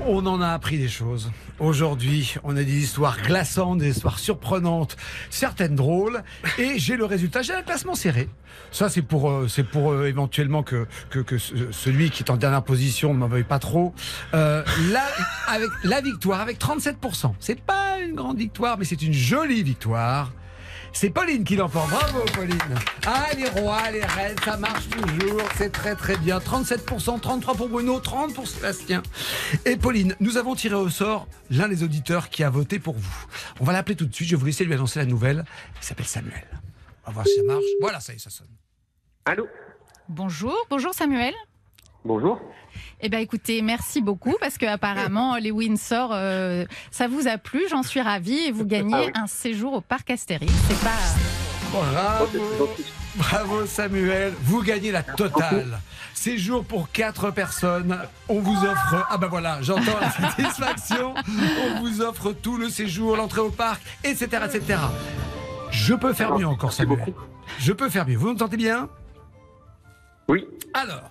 [SPEAKER 3] On en a appris des choses. Aujourd'hui, on a des histoires glaçantes, des histoires surprenantes, certaines drôles. Et j'ai le résultat. J'ai un classement serré. Ça, c'est pour, euh, c'est pour euh, éventuellement que, que, que ce- celui qui est en dernière position ne m'en veuille pas trop. Euh, là, avec la victoire, avec 37%. C'est pas une grande victoire, mais c'est une jolie victoire. C'est Pauline qui l'emporte. Bravo, Pauline. Ah, les rois, les reines, ça marche toujours. C'est très, très bien. 37%, 33% pour Bruno, 30% pour Sébastien. Et Pauline, nous avons tiré au sort l'un des auditeurs qui a voté pour vous. On va l'appeler tout de suite. Je vais vous laisser lui annoncer la nouvelle. Il s'appelle Samuel. On va voir si ça marche. Voilà, ça y est, ça sonne.
[SPEAKER 13] Allô?
[SPEAKER 5] Bonjour, bonjour Samuel.
[SPEAKER 13] Bonjour.
[SPEAKER 5] Eh bien écoutez, merci beaucoup parce que apparemment les Windsor, euh, ça vous a plu, j'en suis ravie et vous gagnez
[SPEAKER 13] Ah oui.
[SPEAKER 5] un séjour au parc Astérix. C'est pas...
[SPEAKER 3] Bravo, bravo Samuel, vous gagnez la totale. Séjour pour quatre personnes. On vous offre. Ah ben voilà, j'entends la satisfaction. On vous offre tout le séjour, l'entrée au parc, etc., etc. Je peux faire mieux encore, Samuel. Je peux faire mieux. Vous m'entendez bien?
[SPEAKER 13] Oui.
[SPEAKER 3] Alors,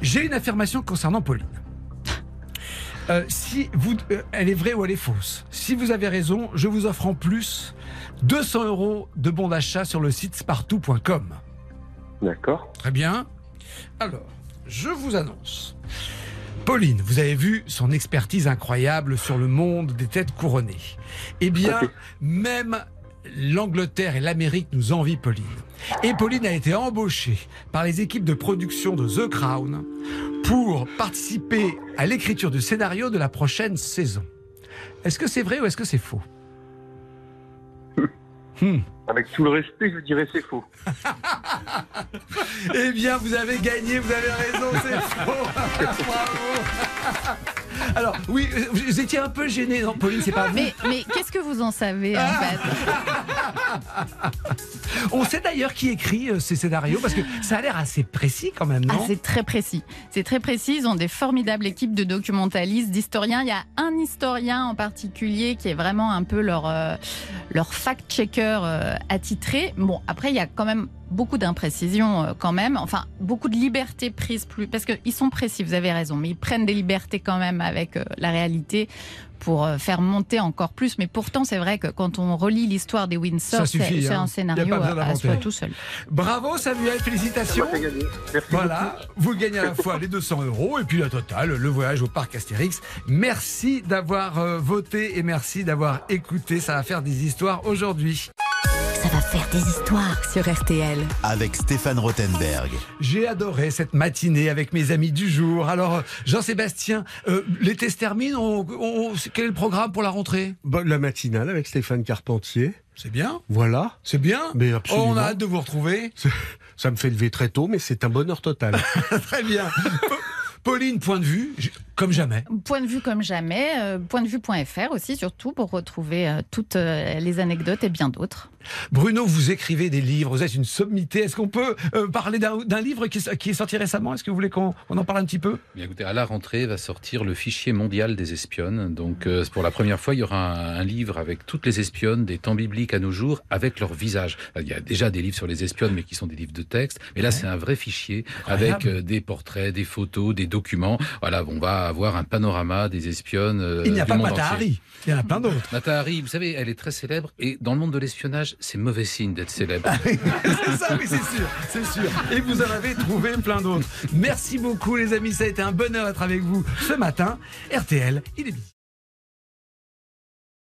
[SPEAKER 3] j'ai une affirmation concernant Pauline. Euh, si vous, euh, elle est vraie ou elle est fausse. Si vous avez raison, je vous offre en plus 200 euros de bons d'achat sur le site spartou.com.
[SPEAKER 13] D'accord.
[SPEAKER 3] Très bien. Alors, je vous annonce. Pauline, vous avez vu son expertise incroyable sur le monde des têtes couronnées. Eh bien, même l'Angleterre et l'Amérique nous envient Pauline. Et Pauline a été embauchée par les équipes de production de The Crown pour participer à l'écriture du scénario de la prochaine saison. Est-ce que c'est vrai ou est-ce que c'est faux? (laughs) Hmm.
[SPEAKER 13] Avec tout le respect, je dirais c'est faux. (laughs)
[SPEAKER 3] Eh bien, vous avez gagné, vous avez raison, c'est (laughs) faux. Bravo. Alors, oui, vous étiez un peu gêné, non, Pauline, c'est pas vous
[SPEAKER 5] Mais, mais qu'est-ce que vous en savez en fait? (laughs)
[SPEAKER 3] On sait d'ailleurs qui écrit euh, ces scénarios parce que ça a l'air assez précis quand même,
[SPEAKER 5] Ah,
[SPEAKER 3] non
[SPEAKER 5] c'est très précis. C'est très précis. Ils ont des formidables équipes de documentalistes, d'historiens. Il y a un historien en particulier qui est vraiment un peu leur, euh, leur fact-checker euh, attitré. Bon, après, il y a quand même beaucoup d'imprécisions quand même. Enfin, beaucoup de liberté prise plus. Parce qu'ils sont précis, vous avez raison, mais ils prennent des libertés quand même avec la réalité pour euh, faire monter encore plus. Mais pourtant, c'est vrai que quand on relit l'histoire des Windsor,
[SPEAKER 3] Ça
[SPEAKER 5] c'est
[SPEAKER 3] suffit,
[SPEAKER 5] c'est
[SPEAKER 3] hein.
[SPEAKER 5] un scénario
[SPEAKER 3] pas besoin
[SPEAKER 5] à, soi tout seul.
[SPEAKER 3] Bravo Samuel, félicitations.
[SPEAKER 13] Ça m'a fait gagner. Merci
[SPEAKER 3] Voilà, vous gagnez à la fois les 200 euros et puis la totale, le voyage au parc Astérix. Merci d'avoir euh, voté et merci d'avoir écouté. Ça va faire des histoires aujourd'hui.
[SPEAKER 2] Ça va faire des histoires sur RTL.
[SPEAKER 1] Avec Stéphane Rothenberg.
[SPEAKER 3] J'ai adoré cette matinée avec mes amis du jour. Alors, euh, Jean-Sébastien, euh, l'été se termine. On, on- quel est le programme pour la rentrée?
[SPEAKER 4] Bah, la matinale avec Stéphane Carpentier.
[SPEAKER 3] C'est bien.
[SPEAKER 4] Voilà.
[SPEAKER 3] C'est bien?
[SPEAKER 4] Mais
[SPEAKER 3] Oh,
[SPEAKER 4] absolument.
[SPEAKER 3] on a hâte de vous retrouver.
[SPEAKER 4] Ça me fait lever très tôt, mais c'est un bonheur total. (laughs)
[SPEAKER 3] Très bien. (laughs) Pauline, point de vue, comme jamais.
[SPEAKER 5] Point de vue comme jamais, euh, point de vue.fr aussi surtout pour retrouver euh, toutes euh, les anecdotes et bien d'autres.
[SPEAKER 3] Bruno, vous écrivez des livres, vous êtes une sommité. Est-ce qu'on peut euh, parler d'un livre qui est, qui est sorti récemment? Est-ce que vous voulez qu'on on en parle un petit peu?
[SPEAKER 6] Bien écoutez, à la rentrée va sortir le fichier mondial des espionnes. Donc, euh, pour la première fois, il y aura un, un livre avec toutes les espionnes des temps bibliques à nos jours, avec leur visage. Il y a déjà des livres sur les espionnes, mais qui sont des livres de texte. Mais là, c'est un vrai fichier
[SPEAKER 3] Incroyable.
[SPEAKER 6] avec euh, des portraits, des photos, des documents. Voilà, on va avoir un panorama des espionnes. euh,
[SPEAKER 3] Il n'y a pas que
[SPEAKER 6] monde
[SPEAKER 3] Mata
[SPEAKER 6] entier.
[SPEAKER 3] Hari, il y en a plein d'autres.
[SPEAKER 6] Mata Hari, vous savez, elle est très célèbre et dans le monde de l'espionnage, c'est mauvais signe d'être célèbre. (laughs)
[SPEAKER 3] c'est ça, oui, c'est sûr, c'est sûr. Et vous en avez trouvé plein d'autres. Merci beaucoup, les amis. Ça a été un bonheur d'être avec vous ce matin. RTL, il est midi.